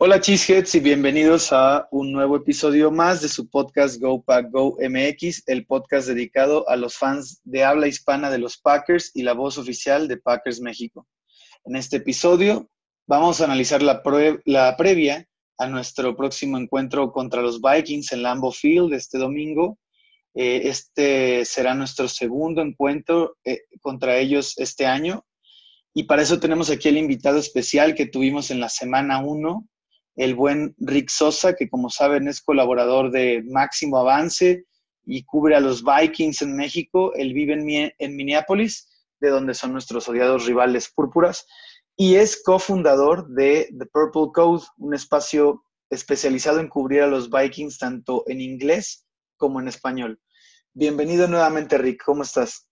Hola Cheeseheads y bienvenidos a un nuevo episodio más de su podcast Go Pack Go MX, el podcast dedicado a los fans de habla hispana de los Packers y la voz oficial de Packers México. En este episodio vamos a analizar la, la previa a nuestro próximo encuentro contra los Vikings en Lambeau Field este domingo. Eh, este será nuestro segundo encuentro eh, contra ellos este año. Y para eso tenemos aquí el invitado especial que tuvimos en la semana 1 el buen Rick Sosa, que como saben es colaborador de Máximo Avance y cubre a los Vikings en México. Él vive en, Minneapolis, de donde son nuestros odiados rivales púrpuras, y es cofundador de The Purple Code, un espacio especializado en cubrir a los Vikings tanto en inglés como en español. Bienvenido nuevamente, Rick. ¿Cómo estás?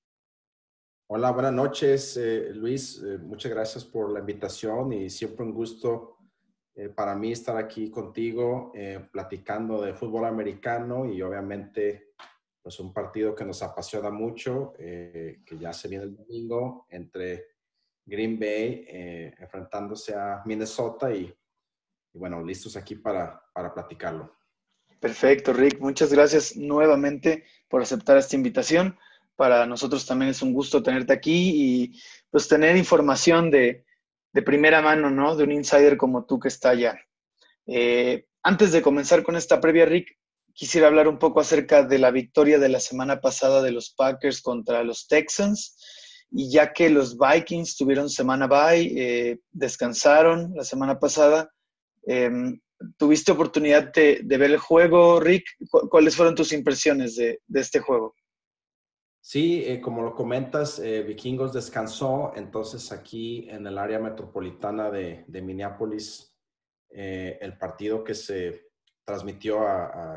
Hola, buenas noches, eh, Luis. Eh, muchas gracias por la invitación y siempre un gusto eh, para mí estar aquí contigo eh, platicando de fútbol americano y obviamente pues un partido que nos apasiona mucho, eh, que ya se viene el domingo entre Green Bay enfrentándose a Minnesota y, y, bueno, listos aquí para, para platicarlo. Perfecto, Rick. Muchas gracias nuevamente por aceptar esta invitación. Para nosotros también es un gusto tenerte aquí y pues tener información de, de primera mano, ¿no? De un insider como tú que está allá. Eh, antes de comenzar con esta previa, Rick, quisiera hablar un poco acerca de la victoria de la semana pasada de los Packers contra los Texans. Y ya que los Vikings tuvieron semana bye, eh, descansaron la semana pasada, em, ¿tuviste oportunidad de, ver el juego, Rick? ¿Cuáles fueron tus impresiones de este juego? Sí, eh, como lo comentas, eh, Vikingos descansó, entonces aquí en el área metropolitana de, Minneapolis, eh, el partido que se transmitió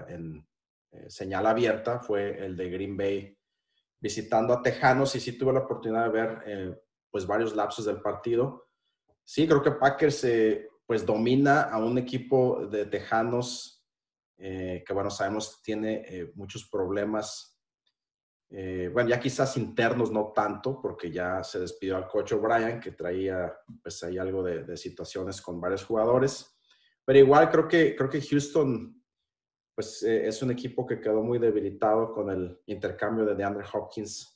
en señal abierta fue el de Green Bay visitando a Tejanos y sí tuve la oportunidad de ver pues varios lapsos del partido. Sí, creo que Packers pues domina a un equipo de Tejanos que bueno, sabemos tiene muchos problemas eh, bueno, ya quizás internos no tanto, porque ya se despidió al coach O'Brien, que traía pues ahí algo de, situaciones con varios jugadores. Pero igual creo que, creo que Houston pues eh, es un equipo que quedó muy debilitado con el intercambio de DeAndre Hopkins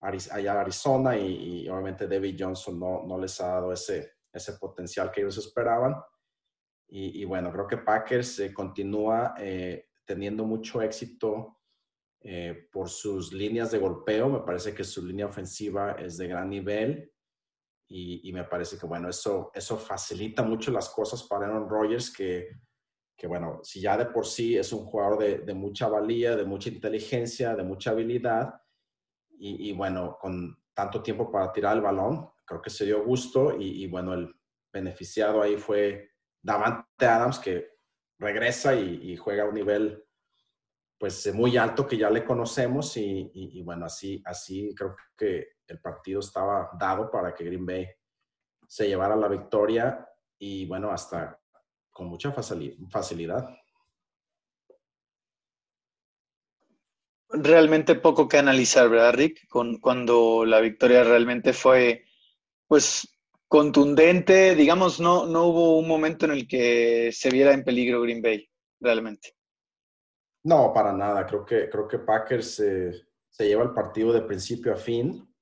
allá a Arizona y, obviamente David Johnson no, no, les ha dado ese, ese potencial que ellos esperaban. Y, bueno, creo que Packers eh, continúa teniendo mucho éxito eh, por sus líneas de golpeo. Me parece que su línea ofensiva es de gran nivel y, me parece que, bueno, eso, eso facilita mucho las cosas para Aaron Rodgers, que, que bueno, si ya de por sí es un jugador de, de mucha valía, de mucha inteligencia, de mucha habilidad, y, bueno, con tanto tiempo para tirar el balón, creo que se dio gusto y, bueno, el beneficiado ahí fue Davante Adams, que regresa y, y juega a un nivel pues muy alto que ya le conocemos y, bueno, así, así creo que el partido estaba dado para que Green Bay se llevara la victoria y bueno, hasta con mucha facilidad. Realmente poco que analizar, ¿verdad, Rick? Con, cuando la victoria realmente fue, pues, contundente, digamos, no, no hubo un momento en el que se viera en peligro Green Bay, realmente. No, para nada. Creo que, creo que Packers se lleva el partido de principio a fin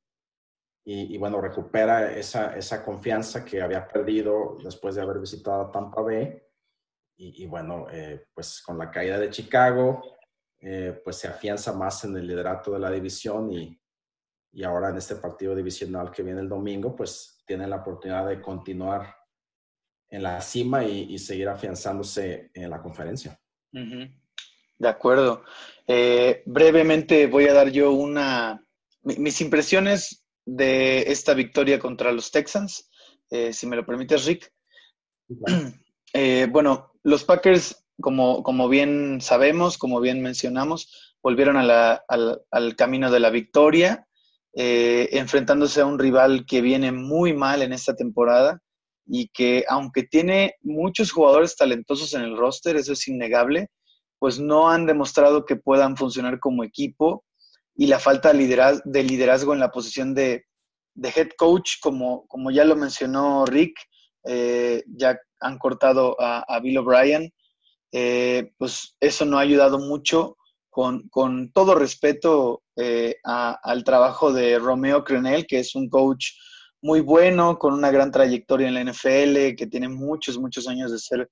y, bueno, recupera esa, esa, confianza que había perdido después de haber visitado Tampa Bay. Y, bueno, eh, pues con la caída de Chicago, eh, pues se afianza más en el liderato de la división y, y, ahora en este partido divisional que viene el domingo, pues tiene la oportunidad de continuar en la cima y, seguir afianzándose en la conferencia. De acuerdo. Eh, brevemente voy a dar yo una mis impresiones de esta victoria contra los Texans, eh, si me lo permites, Rick. Eh, bueno, los Packers, como, como, bien sabemos, como bien mencionamos, volvieron al, camino de la victoria, enfrentándose a un rival que viene muy mal en esta temporada y que aunque tiene muchos jugadores talentosos en el roster, eso es innegable, pues no han demostrado que puedan funcionar como equipo y la falta de liderazgo, de liderazgo en la posición de, head coach, como, como ya lo mencionó Rick, eh, ya han cortado a, Bill O'Brien, eh, pues eso no ha ayudado mucho. Con, todo respeto al trabajo de Romeo Crenel, que es un coach muy bueno, con una gran trayectoria en la NFL, que tiene muchos, muchos años de ser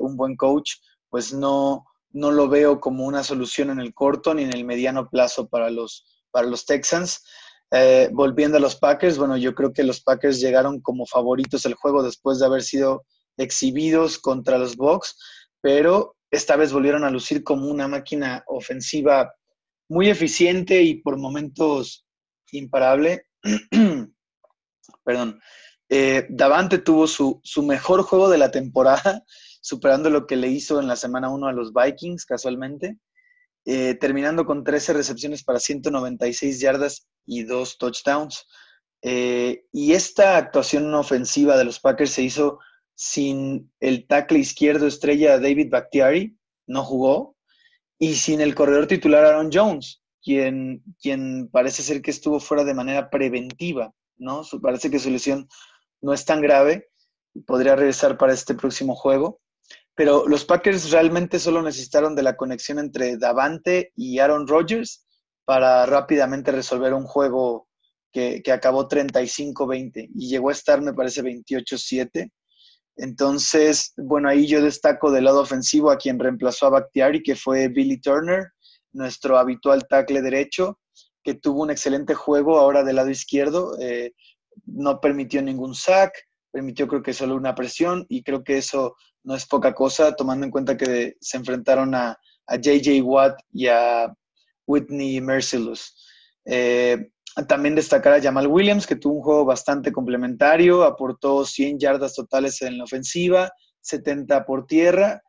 un buen coach, pues no, no lo veo como una solución en el corto ni en el mediano plazo para los, para los Texans. Eh, volviendo a los Packers, bueno, yo creo que los Packers llegaron como favoritos al juego después de haber sido exhibidos contra los Bucks, pero esta vez volvieron a lucir como una máquina ofensiva muy eficiente y por momentos imparable. Perdón. Eh, Davante tuvo su, su, mejor juego de la temporada, superando lo que le hizo en la semana 1 a los Vikings, casualmente. Eh, terminando con 13 recepciones para 196 yardas y dos touchdowns. Eh, y esta actuación ofensiva de los Packers se hizo sin el tackle izquierdo estrella David Bakhtiari, no jugó, y sin el corredor titular Aaron Jones, quien, quien parece ser que estuvo fuera de manera preventiva, ¿no? Parece que su lesión no es tan grave, podría regresar para este próximo juego. Pero los Packers realmente solo necesitaron de la conexión entre Davante y Aaron Rodgers para rápidamente resolver un juego que, acabó 35-20 y llegó a estar, me parece, 28-7. Entonces, bueno, ahí yo destaco del lado ofensivo a quien reemplazó a Bakhtiari, que fue Billy Turner, nuestro habitual tackle derecho, que tuvo un excelente juego ahora del lado izquierdo. Eh, no permitió ningún sack, permitió creo que solo una presión y creo que eso no es poca cosa, tomando en cuenta que se enfrentaron a, a JJ Watt y a Whitney Merciless. Eh, también destacar a Jamal Williams, que tuvo un juego bastante complementario, aportó 100 yardas totales en la ofensiva, 70 por tierra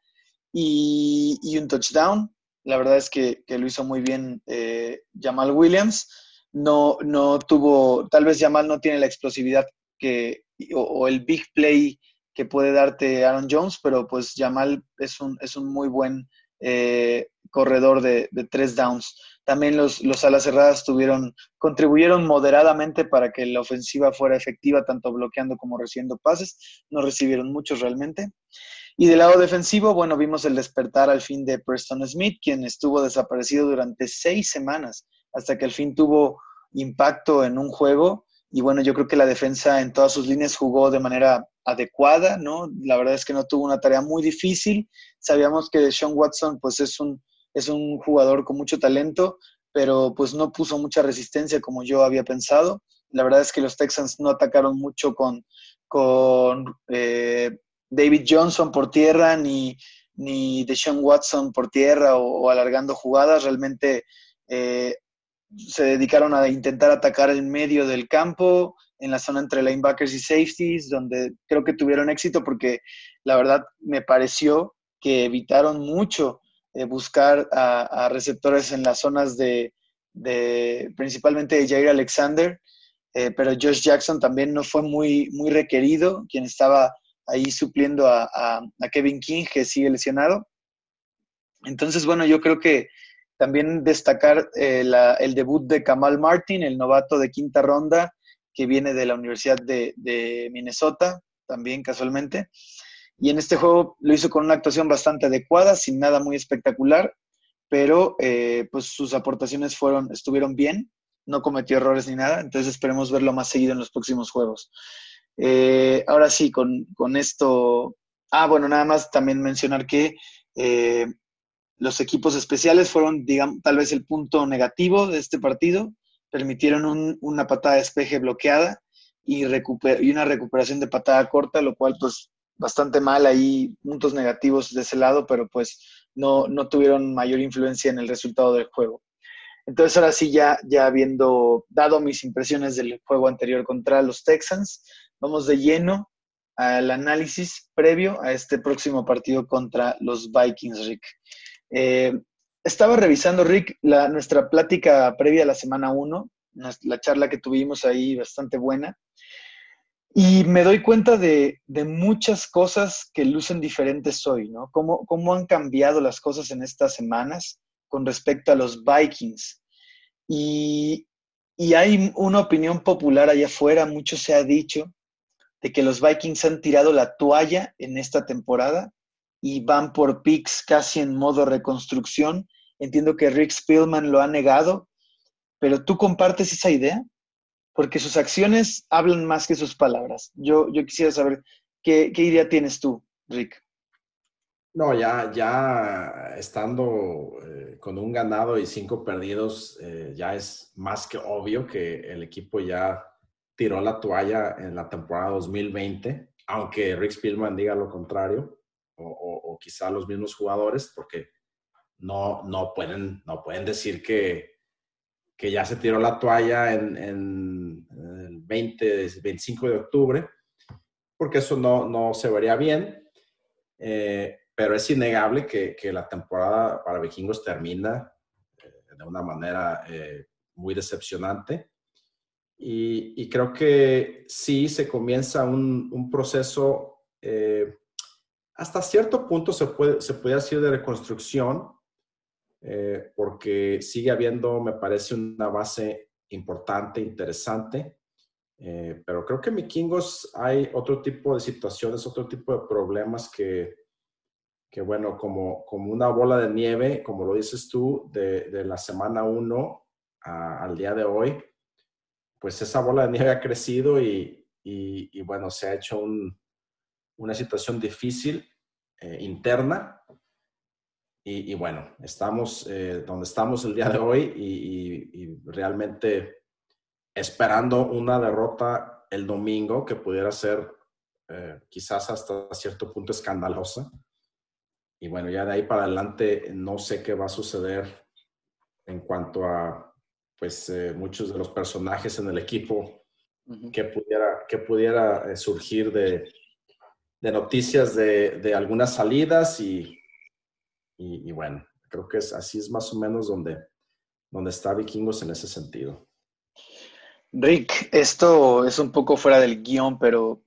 y, un touchdown. La verdad es que, lo hizo muy bien eh, Jamal Williams. No, no tuvo, tal vez Jamal no tiene la explosividad que, o el big play que puede darte Aaron Jones, pero pues Jamal es un, es un muy buen eh, corredor de, tres downs. También los, los alas cerradas tuvieron, contribuyeron moderadamente para que la ofensiva fuera efectiva, tanto bloqueando como recibiendo pases. No recibieron muchos realmente. Y del lado defensivo, bueno, vimos el despertar al fin de Preston Smith, quien estuvo desaparecido durante seis semanas, hasta que al fin tuvo impacto en un juego. Y bueno, yo creo que la defensa en todas sus líneas jugó de manera adecuada, ¿no? La verdad es que no tuvo una tarea muy difícil. Sabíamos que Sean Watson, pues es un, es un jugador con mucho talento, pero pues no puso mucha resistencia como yo había pensado. La verdad es que los Texans no atacaron mucho con, con eh, David Johnson por tierra, ni, ni Sean Watson por tierra o, alargando jugadas. Realmente eh, se dedicaron a intentar atacar el medio del campo, en la zona entre linebackers y safeties, donde creo que tuvieron éxito porque la verdad me pareció que evitaron mucho eh, buscar a, receptores en las zonas de, principalmente de Jair Alexander, eh, pero Josh Jackson también no fue muy, muy requerido, quien estaba ahí supliendo a, Kevin King, que sigue lesionado. Entonces, bueno, yo creo que también destacar eh, el debut de Kamal Martin, el novato de quinta ronda, que viene de la Universidad de, Minnesota, también casualmente. Y en este juego lo hizo con una actuación bastante adecuada, sin nada muy espectacular, pero eh, pues sus aportaciones fueron, estuvieron bien, no cometió errores ni nada, entonces esperemos verlo más seguido en los próximos juegos. Eh, ahora sí, con, esto, ah, bueno, nada más también mencionar que los equipos especiales fueron, digamos, tal vez el punto negativo de este partido permitieron una patada de despeje bloqueada y, y una recuperación de patada corta, lo cual pues bastante mal ahí, puntos negativos de ese lado, pero pues no, no tuvieron mayor influencia en el resultado del juego. Entonces ahora sí, ya, ya habiendo dado mis impresiones del juego anterior contra los Texans, vamos de lleno al análisis previo a este próximo partido contra los Vikings, Rick. Eh, estaba revisando, Rick, la, nuestra plática previa a la semana 1, la charla que tuvimos ahí bastante buena, y me doy cuenta de, muchas cosas que lucen diferentes hoy, ¿no? Cómo, cómo han cambiado las cosas en estas semanas con respecto a los Vikings. Y, y hay una opinión popular allá afuera, mucho se ha dicho, de que los Vikings han tirado la toalla en esta temporada y van por picks casi en modo reconstrucción. Entiendo que Rick Spielman lo ha negado, pero ¿tú compartes esa idea? Porque sus acciones hablan más que sus palabras. Yo, yo quisiera saber qué, idea tienes tú, Rick. No, ya, ya estando eh, con un ganado y cinco perdidos, eh, ya es más que obvio que el equipo ya tiró la toalla en la temporada 2020, aunque Rick Spielman diga lo contrario, o, quizá los mismos jugadores, porque no, no, pueden, no pueden decir que, que ya se tiró la toalla en, el 20, 25 de octubre, porque eso no, no se vería bien. Eh, pero es innegable que, que, la temporada para Vikingos termina eh, de una manera eh, muy decepcionante. Y, creo que sí se comienza un, un proceso, eh, hasta cierto punto se puede, se puede decir de reconstrucción, eh, porque sigue habiendo, me parece, una base importante, interesante. Eh, pero creo que en Vikingos hay otro tipo de situaciones, otro tipo de problemas que, que bueno, como, como una bola de nieve, como lo dices tú, de, de la semana 1 al día de hoy, pues esa bola de nieve ha crecido y, y, bueno, se ha hecho una situación difícil eh, interna. Y, bueno, estamos eh, donde estamos el día de hoy y, realmente esperando una derrota el domingo que pudiera ser eh, quizás hasta cierto punto escandalosa. Y bueno, ya de ahí para adelante no sé qué va a suceder en cuanto a pues muchos de los personajes en el equipo que pudiera, que pudiera surgir de, de, noticias de, de algunas salidas y, y, bueno, creo que es, así es más o menos donde, donde está Vikingos en ese sentido. Rick, esto es un poco fuera del guion, pero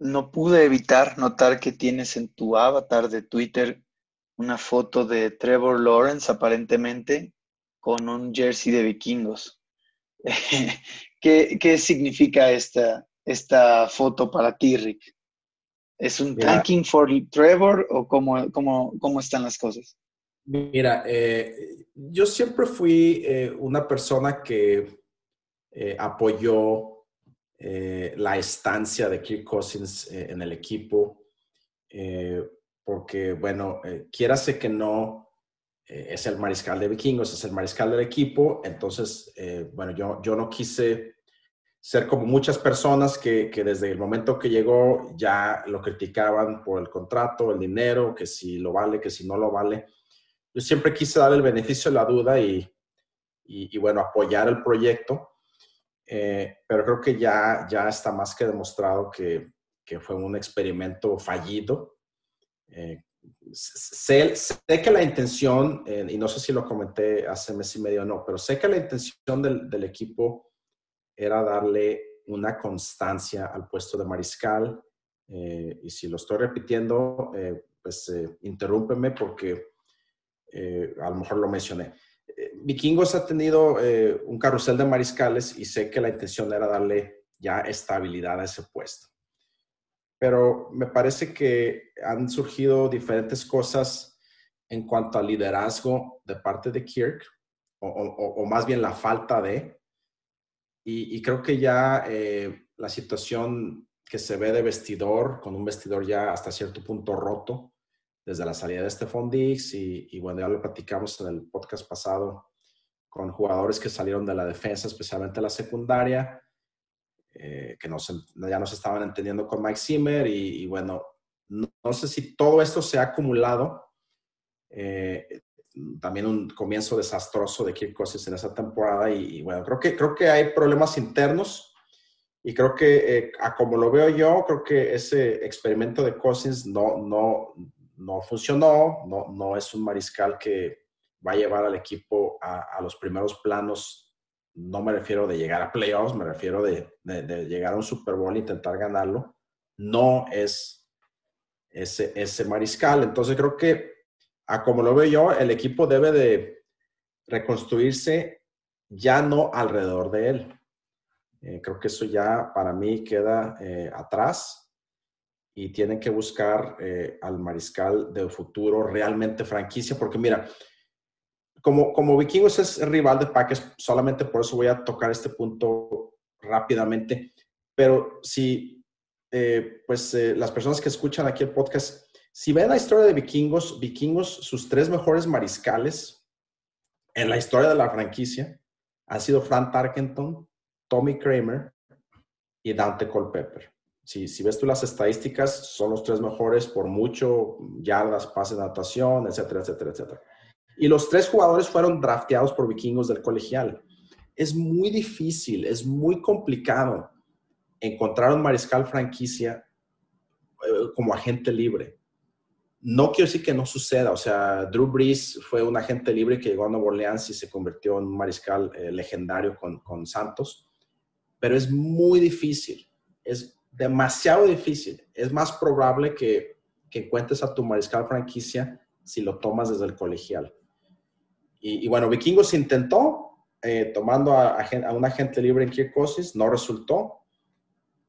no pude evitar notar que tienes en tu avatar de Twitter una foto de Trevor Lawrence, aparentemente, con un jersey de vikingos. ¿Qué, significa esta, esta foto para ti, Rick? ¿Es un tanking for Trevor o cómo, cómo, cómo están las cosas? Mira, eh, yo siempre fui eh, una persona que eh, apoyó la estancia de Kirk Cousins en el equipo, porque, bueno, quiérase que no, es el mariscal de vikingos, es el mariscal del equipo. Entonces, bueno, yo, yo no quise ser como muchas personas que, que, desde el momento que llegó ya lo criticaban por el contrato, el dinero, que si lo vale, que si no lo vale. Yo siempre quise dar el beneficio de la duda y, y, bueno, apoyar el proyecto. Eh, pero creo que ya, ya está más que demostrado que, que fue un experimento fallido sé, que la intención, eh, y no sé si lo comenté hace mes y medio o no, pero sé que la intención del, equipo era darle una constancia al puesto de mariscal. Eh, y si lo estoy repitiendo, eh, pues interrúmpeme porque a lo mejor lo mencioné. Vikingos ha tenido un carrusel de mariscales y sé que la intención era darle ya estabilidad a ese puesto pero me parece que han surgido diferentes cosas en cuanto al liderazgo de parte de Kirk, o, más bien la falta de, y, creo que ya eh, la situación que se ve de vestidor, con un vestidor ya hasta cierto punto roto, desde la salida de Stephon Diggs, y, y bueno, ya lo platicamos en el podcast pasado, con jugadores que salieron de la defensa, especialmente la secundaria, eh, que no ya no se estaban entendiendo con Mike Zimmer y, bueno, no, sé si todo esto se ha acumulado. Eh, también un comienzo desastroso de Kirk Cousins en esa temporada y, bueno, creo que, creo que hay problemas internos y creo que, eh, a como lo veo yo, creo que ese experimento de Cousins no, no, no funcionó, no, no es un mariscal que va a llevar al equipo a, los primeros planos no me refiero de llegar a playoffs, me refiero de, llegar a un Super Bowl e intentar ganarlo, no es ese, ese mariscal. Entonces creo que, a como lo veo yo, el equipo debe de reconstruirse ya no alrededor de él. Eh, creo que eso ya para mí queda eh, atrás y tienen que buscar eh, al mariscal del futuro realmente franquicia, porque mira, como, como Vikingos es rival de Packers, solamente por eso voy a tocar este punto rápidamente, pero si pues las personas que escuchan aquí el podcast, si ven la historia de Vikingos, Vikingos, sus tres mejores mariscales en la historia de la franquicia han sido Frank Tarkenton, Tommy Kramer y Dante Culpepper. Si, si ves tú las estadísticas, son los tres mejores por mucho, yardas, pases natación, etcétera, etcétera, etcétera. Y los tres jugadores fueron drafteados por vikingos del colegial. Es muy difícil, es muy complicado encontrar un mariscal franquicia eh, como agente libre. No quiero decir que no suceda, o sea, Drew Brees fue un agente libre que llegó a Nueva Orleans y se convirtió en un mariscal eh, legendario con, Santos pero es muy difícil, es demasiado difícil. Es más probable que, que encuentres a tu mariscal franquicia si lo tomas desde el colegial. Y, bueno, Vikingos intentó eh, tomando a, a, un agente libre en Kirkosis, no resultó.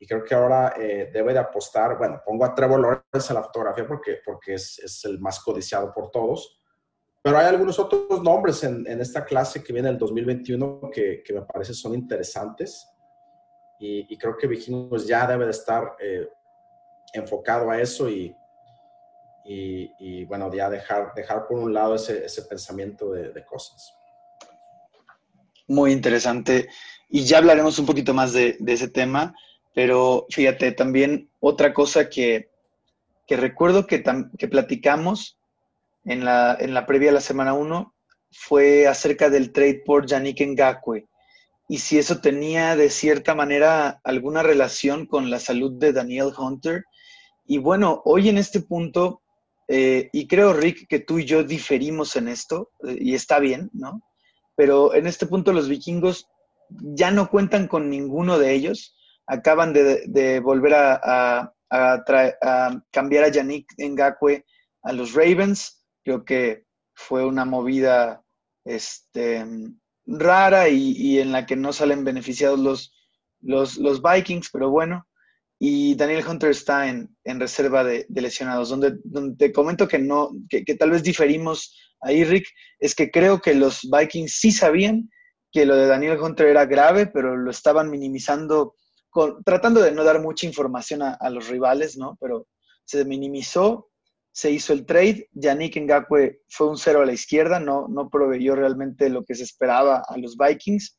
Y creo que ahora eh, debe de apostar, bueno, pongo a Trevor Lawrence en la fotografía porque, porque es, es, el más codiciado por todos. Pero hay algunos otros nombres en, en esta clase que viene el 2021 que, que me parece son interesantes y, creo que Vikingos ya debe de estar eh, enfocado a eso y, y, bueno, ya dejar, dejar por un lado ese, ese pensamiento de, de, cosas. Muy interesante. Y ya hablaremos un poquito más de, de ese tema, pero fíjate, también otra cosa que, que recuerdo que, que platicamos en la, en la previa de la semana 1 fue acerca del trade por Yannick Ngakwe y si eso tenía de cierta manera alguna relación con la salud de Daniel Hunter. Y bueno, hoy en este punto, eh, y creo, Rick, que tú y yo diferimos en esto, eh, y está bien, ¿no? Pero en este punto los vikingos ya no cuentan con ninguno de ellos. Acaban de, volver a, a, cambiar a Yannick Ngakwe a los Ravens. Creo que fue una movida este, rara y, en la que no salen beneficiados los, los, los, Vikings, pero bueno. Y Daniel Hunter está en, en reserva de, lesionados, donde, donde, te comento que no, que, tal vez diferimos ahí, Rick, es que creo que los Vikings sí sabían que lo de Daniel Hunter era grave, pero lo estaban minimizando, tratando de no dar mucha información a, los rivales, ¿no? Pero se minimizó se hizo el trade. Yannick Ngakwe fue un cero a la izquierda, no, no proveyó realmente lo que se esperaba a los Vikings.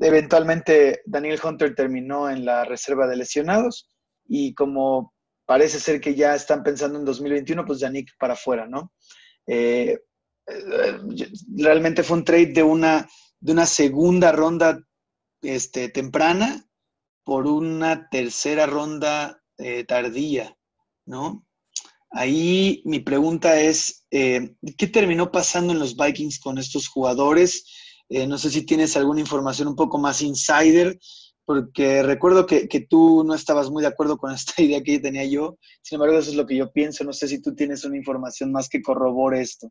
Eventualmente, Daniel Hunter terminó en la reserva de lesionados y como parece ser que ya están pensando en 2021, pues Yannick para afuera, ¿no? Eh, realmente fue un trade de una, de una segunda ronda este, temprana por una tercera ronda eh, tardía, ¿no? Ahí mi pregunta es, eh, ¿qué terminó pasando en los Vikings con estos jugadores? Eh, no sé si tienes alguna información un poco más insider, porque recuerdo que, tú no estabas muy de acuerdo con esta idea que tenía yo. Sin embargo, eso es lo que yo pienso. No sé si tú tienes una información más que corrobore esto.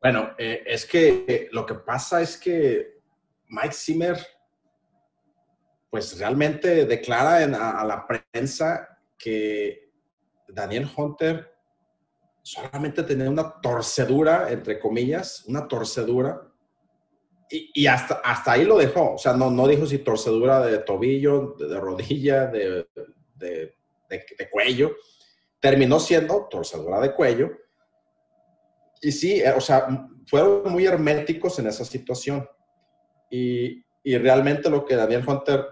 Bueno, es que lo que pasa es que Mike Zimmer, pues realmente declara a la prensa que Daniel Hunter solamente tenía una torcedura, entre comillas, una torcedura, y, hasta, hasta ahí lo dejó. O sea, no, no dijo si torcedura de tobillo, de, rodilla, de, de, cuello. Terminó siendo torcedura de cuello. Y sí, eh, o sea, fueron muy herméticos en esa situación. Y, y realmente lo que Daniel Hunter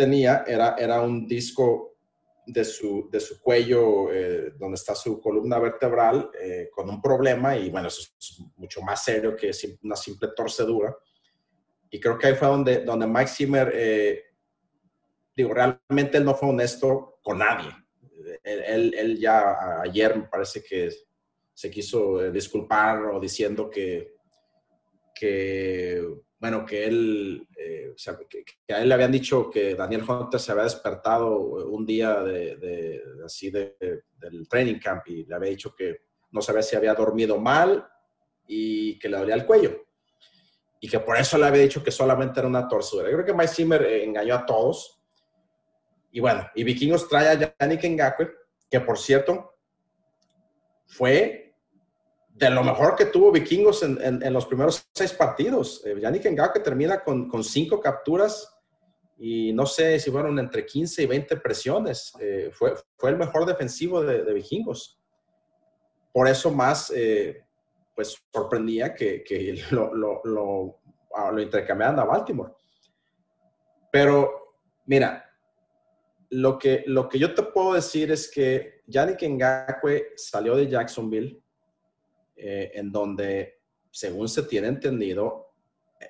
tenía era, era un disco de su, de su cuello, eh, donde está su columna vertebral, eh, con un problema y bueno, eso es mucho más serio que una simple torcedura. Y creo que ahí fue donde, donde Mike Zimmer, eh, digo, realmente él no fue honesto con nadie. Él, él, ya ayer me parece que se quiso disculpar o diciendo que, que bueno, que él, eh, o sea, que, a él le habían dicho que Daniel Hunter se había despertado un día de, así de, del training camp y le había dicho que no sabía si había dormido mal y que le dolía el cuello. y que por eso le había dicho que solamente era una torcedura. Yo creo que Mike Zimmer eh, engañó a todos. Y bueno, y Vikingos trae a Yannick Ngakwe, que por cierto, fue de lo mejor que tuvo Vikingos en, los primeros seis partidos. Eh, Yannick Ngakwe termina con, con, cinco capturas y no sé si fueron entre 15 y 20 presiones. Eh, fue, fue el mejor defensivo de, Vikingos. Por eso más, eh, pues sorprendía que, que lo, lo, lo, lo intercambiaran a Baltimore. Pero, mira, lo que, lo que yo te puedo decir es que Yannick Ngakwe salió de Jacksonville, eh, en donde, según se tiene entendido,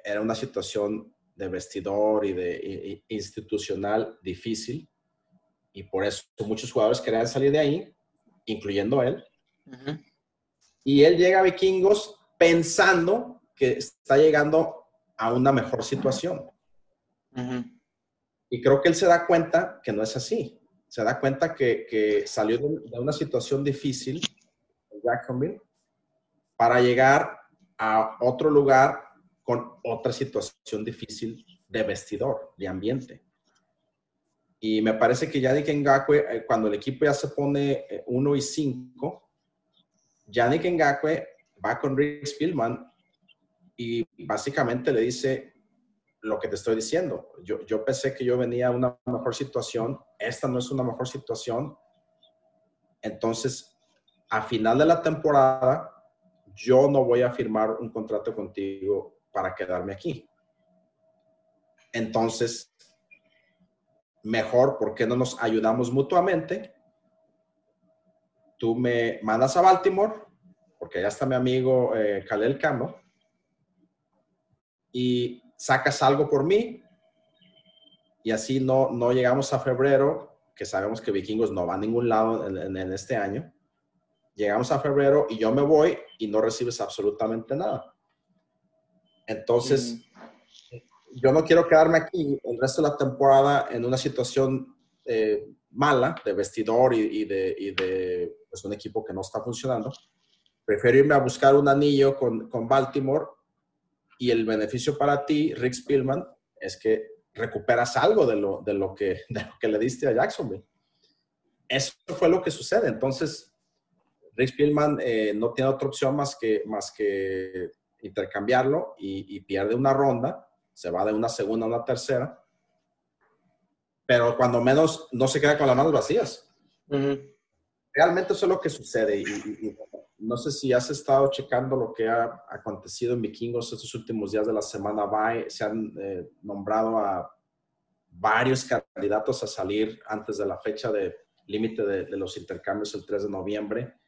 era una situación de vestidor y de institucional difícil, y por eso muchos jugadores querían salir de ahí, incluyendo él. Y él llega a Vikingos pensando que está llegando a una mejor situación. Y creo que él se da cuenta que no es así. Se da cuenta que, salió de, una situación difícil en Jacksonville para llegar a otro lugar con otra situación difícil de vestidor, de ambiente. Y me parece que Yannick Ngakwe, eh, cuando el equipo ya se pone 1 eh, y 5, Yannick Ngakwe va con Rick Spielman y básicamente le dice, lo que te estoy diciendo. Yo, yo pensé que yo venía a una mejor situación, esta no es una mejor situación. Entonces, a final de la temporada, yo no voy a firmar un contrato contigo para quedarme aquí. Entonces, mejor, ¿por qué no nos ayudamos mutuamente? Tú me mandas a Baltimore, porque allá está mi amigo eh, Campbell, y sacas algo por mí y así no, no llegamos a febrero, que sabemos que Vikingos no va a ningún lado en, este año. Llegamos a febrero y yo me voy y no recibes absolutamente nada. Entonces, yo no quiero quedarme aquí el resto de la temporada en una situación eh, mala de vestidor y, de, y de pues, un equipo que no está funcionando. Prefiero irme a buscar un anillo con, con Baltimore y el beneficio para ti, Rick Spielman, es que recuperas algo de lo, de lo, que, que le diste a Jacksonville. Eso fue lo que sucede. Entonces, Rick Spielman eh, no tiene otra opción más que, más que intercambiarlo y, pierde una ronda, se va de una segunda a una tercera, pero cuando menos no se queda con las manos vacías. Realmente eso es lo que sucede y, no sé si has estado checando lo que ha acontecido en Vikingos estos últimos días de la semana. Se han eh, nombrado a varios candidatos a salir antes de la fecha de límite de, los intercambios el 3 de noviembre.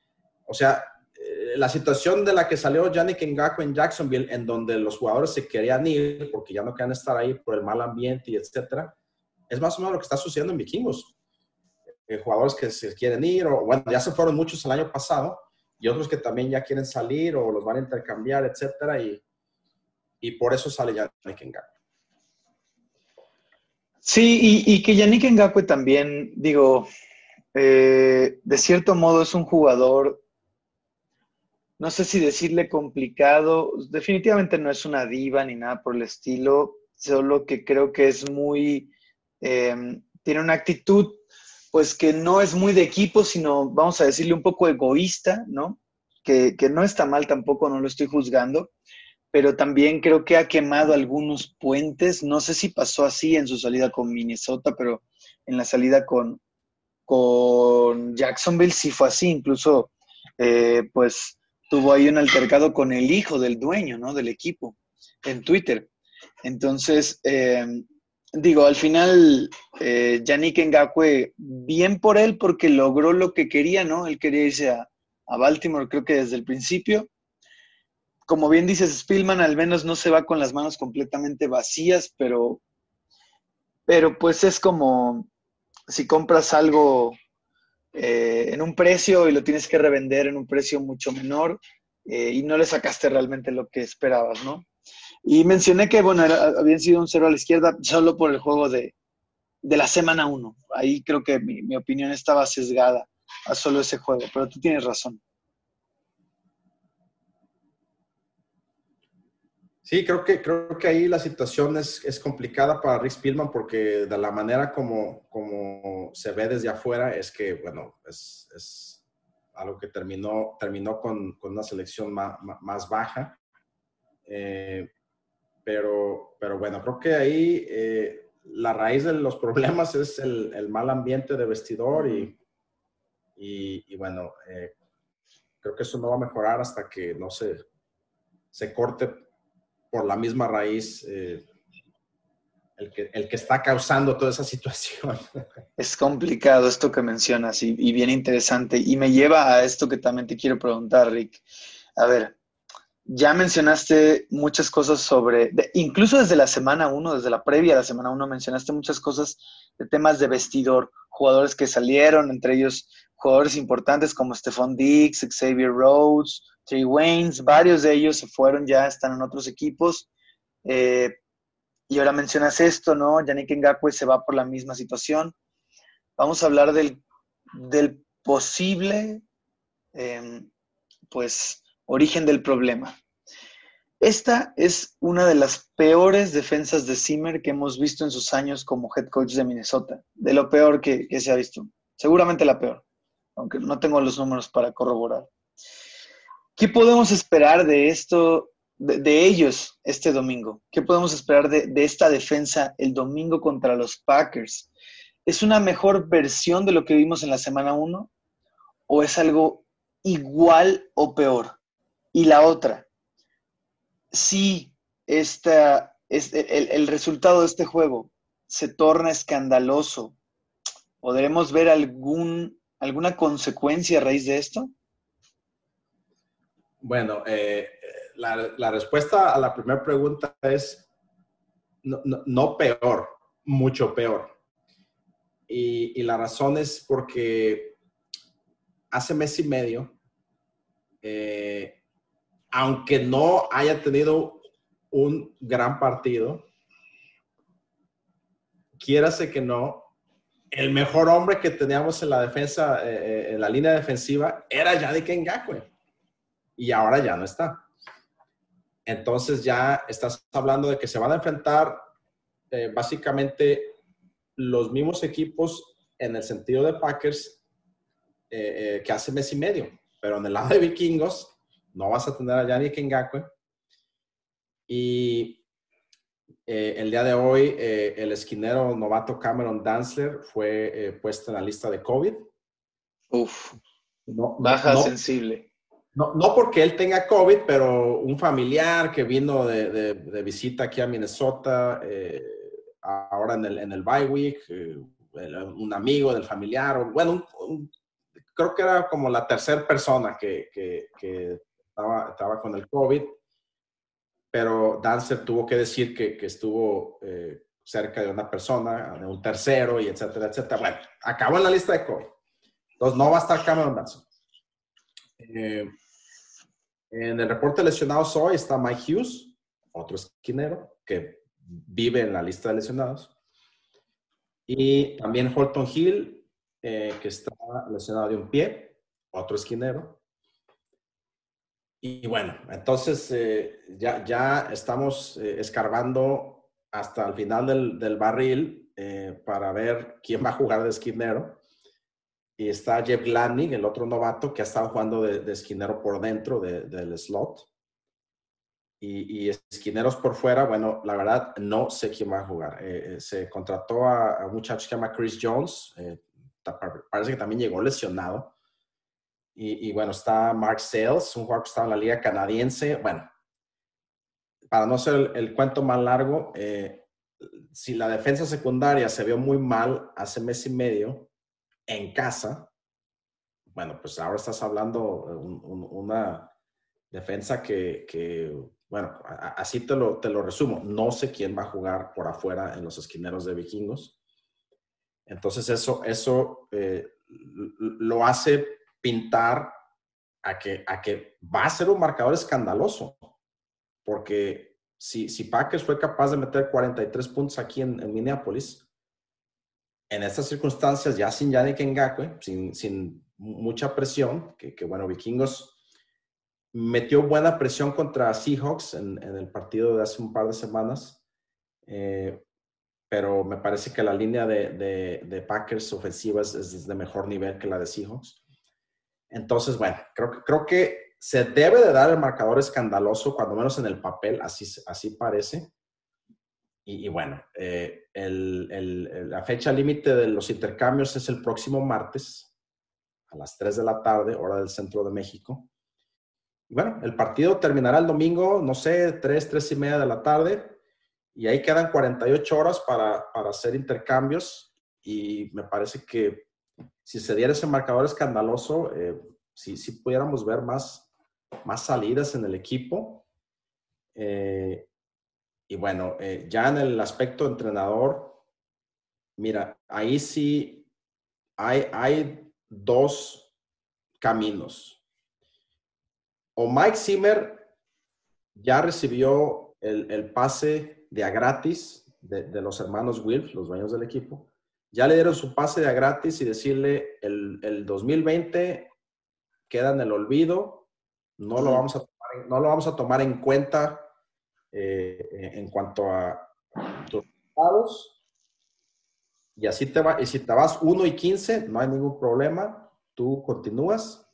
O sea, eh, la situación de la que salió Yannick Ngakwe en Jacksonville, en donde los jugadores se querían ir porque ya no querían estar ahí por el mal ambiente y etcétera, es más o menos lo que está sucediendo en Vikingos. Eh, jugadores que se quieren ir, o bueno, ya se fueron muchos el año pasado, y otros que también ya quieren salir o los van a intercambiar, etcétera, y, y por eso sale Yannick Ngakwe. Sí, y, que Yannick Ngakwe también, digo, eh, de cierto modo es un jugador, no sé si decirle complicado, definitivamente no es una diva ni nada por el estilo, solo que creo que es muy, eh, tiene una actitud pues que no es muy de equipo, sino, vamos a decirle, un poco egoísta, ¿no? Que, no está mal tampoco, no lo estoy juzgando, pero también creo que ha quemado algunos puentes. No sé si pasó así en su salida con Minnesota, pero en la salida con, con Jacksonville sí fue así. Incluso, eh, pues, tuvo ahí un altercado con el hijo del dueño, ¿no? Del equipo en Twitter. Entonces, eh, digo, al final, eh, Yannick Ngakwe, bien por él porque logró lo que quería, ¿no? Él quería irse a, Baltimore, creo que desde el principio. Como bien dices, Spielman al menos no se va con las manos completamente vacías, pero, pero pues es como si compras algo eh, en un precio y lo tienes que revender en un precio mucho menor eh, y no le sacaste realmente lo que esperabas, ¿no? Y mencioné que, bueno, habían sido un cero a la izquierda solo por el juego de, la semana 1. Ahí creo que mi, opinión estaba sesgada a solo ese juego, pero tú tienes razón. Sí, creo que, creo que ahí la situación es, es, complicada para Rick Spielman porque de la manera como, como se ve desde afuera es que, bueno, es, es algo que terminó, terminó con, con una selección más, más baja. Eh, pero, pero bueno, creo que ahí eh, la raíz de los problemas es el, el mal ambiente de vestidor y, y, bueno, eh, creo que eso no va a mejorar hasta que no se, se corte por la misma raíz eh, el, que, el que está causando toda esa situación. Es complicado esto que mencionas y, bien interesante. Y me lleva a esto que también te quiero preguntar, Rick. A ver, ya mencionaste muchas cosas sobre, incluso desde la semana 1, desde la previa a la semana 1, mencionaste muchas cosas de temas de vestidor, jugadores que salieron, entre ellos jugadores importantes como Stephon Diggs, Xavier Rhodes, Trey Waynes, varios de ellos se fueron ya, están en otros equipos. Eh, y ahora mencionas esto, ¿no? Yannick Ngakwe se va por la misma situación. Vamos a hablar del, del posible, em, pues, origen del problema. Esta es una de las peores defensas de Zimmer que hemos visto en sus años como head coach de Minnesota. De lo peor que se ha visto. Seguramente la peor, aunque no tengo los números para corroborar. ¿Qué podemos esperar de esto, de, ellos este domingo? ¿Qué podemos esperar de, esta defensa el domingo contra los Packers? ¿Es una mejor versión de lo que vimos en la semana 1? ¿O es algo igual o peor? Y la otra, si esta, este, el resultado de este juego se torna escandaloso, ¿podremos ver algún, alguna consecuencia a raíz de esto? Bueno, eh, la, respuesta a la primera pregunta es no, peor, mucho peor. Y, la razón es porque hace mes y medio, eh, aunque no haya tenido un gran partido, quiérase que no, el mejor hombre que teníamos en la defensa, eh, en la línea defensiva, era Yannick Ngakwe y ahora ya no está. Entonces ya estás hablando de que se van a enfrentar eh, básicamente los mismos equipos en el sentido de Packers eh, eh, que hace mes y medio, pero en el lado de vikingos no vas a tener a Yannick Ngakwe. Y el día de hoy el esquinero novato Cameron Danzler fue puesto en la lista de COVID. Uf, baja sensible. No, no, porque él tenga COVID, pero un familiar que vino de, de, visita aquí a Minnesota, eh, ahora en el, en el bye week, eh, un amigo del familiar, o, bueno, creo que era como la tercera persona que, que, que estaba, estaba, con el COVID, pero Dancer tuvo que decir que, que estuvo eh, cerca de una persona, de un tercero, y etcétera, etcétera. Bueno, acabó en la lista de COVID. Entonces no va a estar Cameron Dancer. Eh, en el reporte de lesionados hoy está Mike Hughes, otro esquinero que vive en la lista de lesionados. Y también Holton Hill, eh, que está lesionado de un pie, otro esquinero. Y bueno, entonces eh, ya, ya estamos eh, escarbando hasta el final del, del barril para ver quién va a jugar de esquinero. Y está Jeff Gladney, el otro novato que ha estado jugando de, esquinero por dentro del slot. Y, esquineros por fuera, bueno, la verdad no sé quién va a jugar. Eh, eh, se contrató a, un muchacho que se llama Chris Jones, eh, parece que también llegó lesionado. Y, bueno, está Mark Sales, un jugador que está en la liga canadiense. Bueno, para no ser el, cuento más largo, si la defensa secundaria se vio muy mal hace mes y medio, en casa, bueno, pues ahora estás hablando un, una defensa que, bueno, así te lo, te lo resumo. No sé quién va a jugar por afuera en los esquineros de vikingos. Entonces eso, eso eh, lo hace pintar a que, a que va a ser un marcador escandaloso. Porque si, si Packers fue capaz de meter 43 puntos aquí en, Minneapolis, en estas circunstancias, ya sin Yannick Ngakwe, sin, sin mucha presión, que, bueno, Vikingos metió buena presión contra Seahawks en, el partido de hace un par de semanas, eh, pero me parece que la línea de, Packers ofensivas es, de mejor nivel que la de Seahawks. Entonces, bueno, creo, creo que se debe de dar el marcador escandaloso, cuando menos en el papel, así, así parece. Y, bueno, eh, la fecha límite de los intercambios es el próximo martes a las 3 de la tarde, hora del centro de México. Y bueno, el partido terminará el domingo, no sé, 3, 3 y media de la tarde. Y ahí quedan 48 horas para, para hacer intercambios. Y me parece que si se diera ese marcador escandaloso, eh, si, si pudiéramos ver más, más salidas en el equipo. Eh, y bueno, eh, ya en el aspecto entrenador, mira, ahí sí hay, hay dos caminos. O Mike Zimmer ya recibió el, pase de a gratis de, los hermanos Wilf, los dueños del equipo. Ya le dieron su pase de a gratis y decirle el, el 2020 queda en el olvido, no lo vamos a tomar, no lo vamos a tomar en cuenta eh, en cuanto a tus resultados. Y así te va, y si te vas 1 y 15, no hay ningún problema, tú continúas.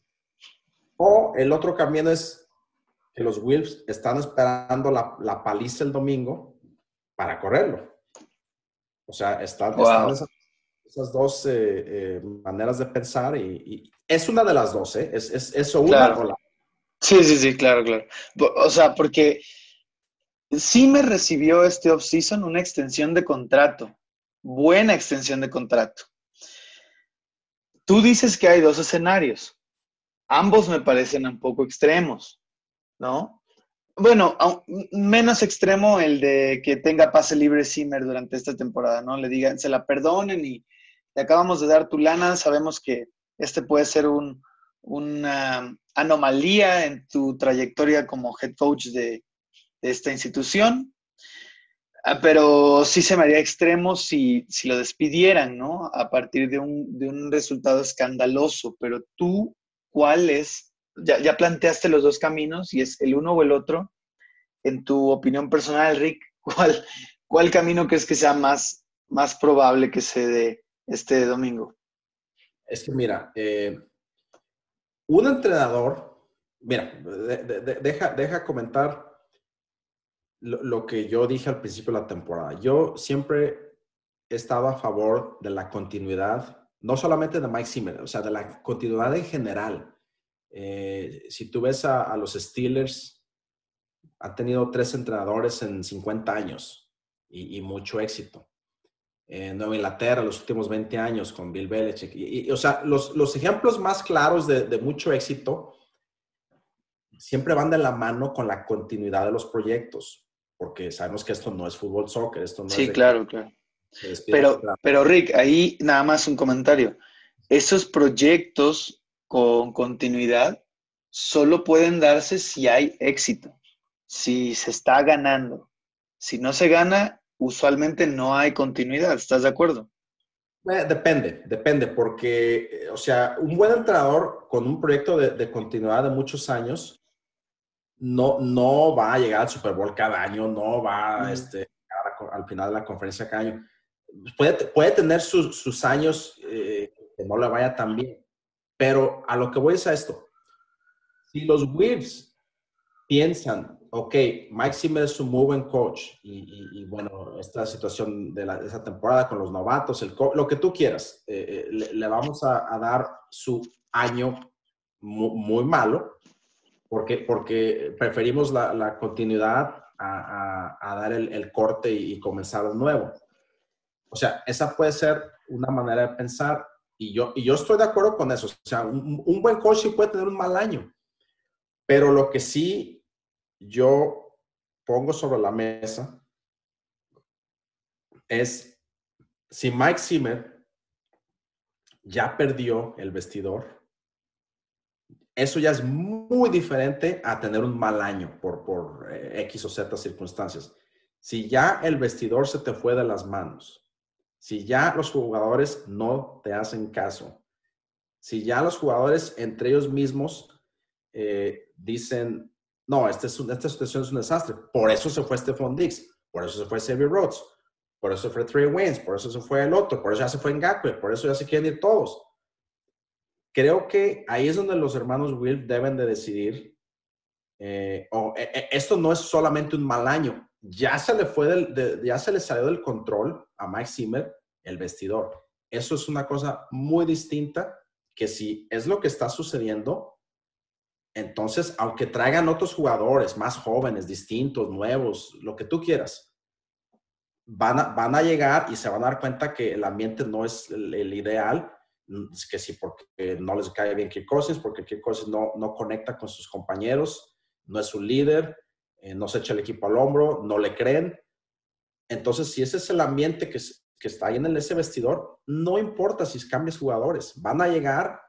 O el otro camino es que los Wolves están esperando la, la paliza el domingo para correrlo. O sea, están, esas, dos eh, eh, maneras de pensar y, es una de las dos, ¿eh? Es, es eso una o la Sí, sí, sí, claro, claro. O sea, porque sí me recibió este off-season una extensión de contrato, buena extensión de contrato. Tú dices que hay dos escenarios. Ambos me parecen un poco extremos, ¿no? Bueno, menos extremo el de que tenga pase libre Zimmer durante esta temporada, ¿no? Le digan, se la perdonen y acabamos de dar tu lana, sabemos que este puede ser una anomalía en tu trayectoria como head coach de, de esta institución, ah, pero sí se me haría extremo si, si lo despidieran, ¿no? A partir de un, de un resultado escandaloso, pero tú, ¿cuál es? Ya, ya, planteaste los dos caminos y es el uno o el otro. En tu opinión personal, Rick, ¿cuál, cuál camino crees que sea más, más probable que se dé este domingo? Es que mira, eh, un entrenador, mira, deja, deja comentar lo, que yo dije al principio de la temporada. Yo siempre he estado a favor de la continuidad, no solamente de Mike Zimmer, o sea, de la continuidad en general. Eh, si tú ves a, los Steelers, han tenido tres entrenadores en 50 años y, mucho éxito. En Nueva Inglaterra, los últimos 20 años con Bill Belichick. Y, o sea, los, los, ejemplos más claros de, de mucho éxito siempre van de la mano con la continuidad de los proyectos porque sabemos que esto no es fútbol soccer, esto no sí, es... Sí, claro, claro. Pero, pero Rick, ahí nada más un comentario. Esos proyectos con continuidad solo pueden darse si hay éxito, si se está ganando. Si no se gana, usualmente no hay continuidad. ¿Estás de acuerdo? Eh, depende, depende, porque, eh, o sea, un buen entrenador con un proyecto de, de continuidad de muchos años no, no va a llegar al Super Bowl cada año, no va este, al final de la conferencia cada año. Puede, puede tener sus, años eh, que no le vaya tan bien, pero a lo que voy es a esto. Si los Wolves piensan, ok, Mike Zimmer es un muy buen coach y, bueno, esta situación de, la, esa temporada con los novatos, el lo que tú quieras, eh, eh, le, vamos a, dar su año muy malo, porque, porque preferimos la, continuidad a, dar el, corte y, comenzar de nuevo. O sea, esa puede ser una manera de pensar y yo, y yo estoy de acuerdo con eso. O sea, un, buen coach puede tener un mal año, pero lo que sí yo pongo sobre la mesa es si Mike Zimmer ya perdió el vestidor, eso ya es muy diferente a tener un mal año por, por eh, X o Z circunstancias. Si ya el vestidor se te fue de las manos, si ya los jugadores no te hacen caso, si ya los jugadores entre ellos mismos eh, dicen, no, esta, es esta situación es un desastre. Por eso se fue Stephon Diggs, por eso se fue Xavier Rhodes, por eso fue Trey Waynes, por eso se fue el otro, por eso ya se fue Ngakwe, por eso ya se quieren ir todos. Creo que ahí es donde los hermanos Will deben de decidir, eh, eh, esto no es solamente un mal año, ya se le fue del, ya se le salió del control a Mike Zimmer el vestidor. Eso es una cosa muy distinta que si es lo que está sucediendo, entonces, aunque traigan otros jugadores más jóvenes, distintos, nuevos, lo que tú quieras, van a, van a llegar y se van a dar cuenta que el ambiente no es el, ideal, que sí, porque no les cae bien Kirk Cousins, porque Kirk Cousins no, no conecta con sus compañeros, no es un líder, eh, no se echa el equipo al hombro, no le creen. Entonces, si ese es el ambiente que, que está ahí en el, ese vestidor, no importa si cambias jugadores, van a llegar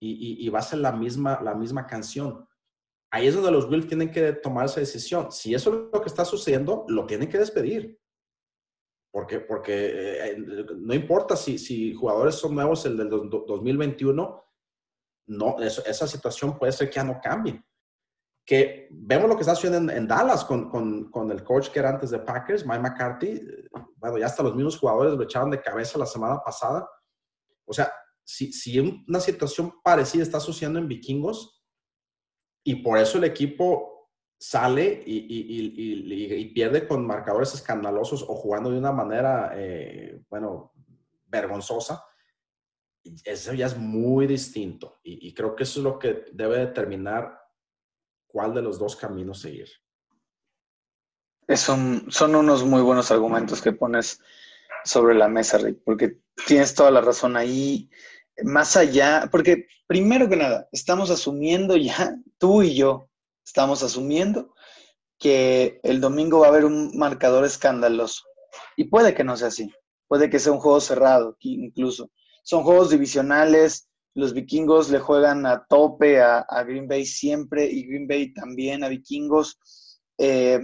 y, va a ser la misma, la misma canción. Ahí es donde los Bills tienen que tomar esa decisión. Si eso es lo que está sucediendo, lo tienen que despedir. Porque, porque eh, no importa si, si jugadores son nuevos el del 2021, no, esa situación puede ser que ya no cambie. Que vemos lo que está sucediendo en, Dallas con, con, con, el coach que era antes de Packers, Mike McCarthy. Bueno, ya hasta los mismos jugadores lo echaron de cabeza la semana pasada. O sea, si, una situación parecida está sucediendo en Vikingos y por eso el equipo sale y, pierde con marcadores escandalosos o jugando de una manera, eh, bueno, vergonzosa, eso ya es muy distinto. Y, creo que eso es lo que debe determinar cuál de los dos caminos seguir. son, son unos muy buenos argumentos que pones sobre la mesa, Rick, porque tienes toda la razón ahí más allá, porque primero que nada, estamos asumiendo ya, tú y yo, estamos asumiendo que el domingo va a haber un marcador escandaloso. Y puede que no sea así, puede que sea un juego cerrado incluso. Son juegos divisionales, los vikingos le juegan a tope a, Green Bay siempre y Green Bay también a vikingos. Eh,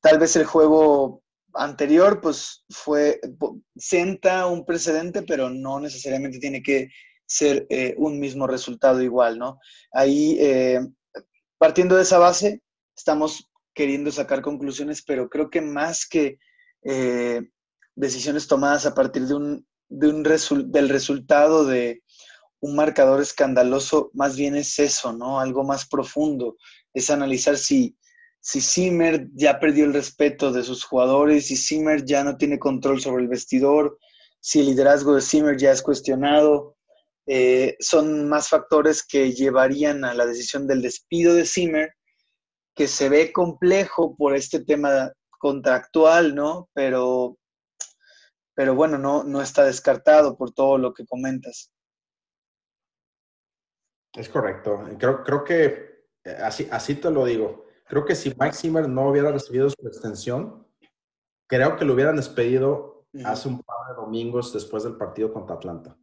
tal vez el juego anterior, pues fue, senta un precedente, pero no necesariamente tiene que ser eh, un mismo resultado igual, ¿no? Ahí, eh, partiendo de esa base, estamos queriendo sacar conclusiones, pero creo que más que eh, decisiones tomadas a partir de un, de un del resultado de un marcador escandaloso, más bien es eso, ¿no? Algo más profundo, es analizar si si Zimmer ya perdió el respeto de sus jugadores, si Zimmer ya no tiene control sobre el vestidor, si el liderazgo de Zimmer ya es cuestionado, eh, son más factores que llevarían a la decisión del despido de Zimmer, que se ve complejo por este tema contractual, ¿no? Pero, pero bueno, no, no está descartado por todo lo que comentas. Es correcto. Creo, creo que eh, así, así te lo digo Creo que si Mike Zimmer no hubiera recibido su extensión, creo que lo hubieran despedido hace un par de domingos después del partido contra Atlanta.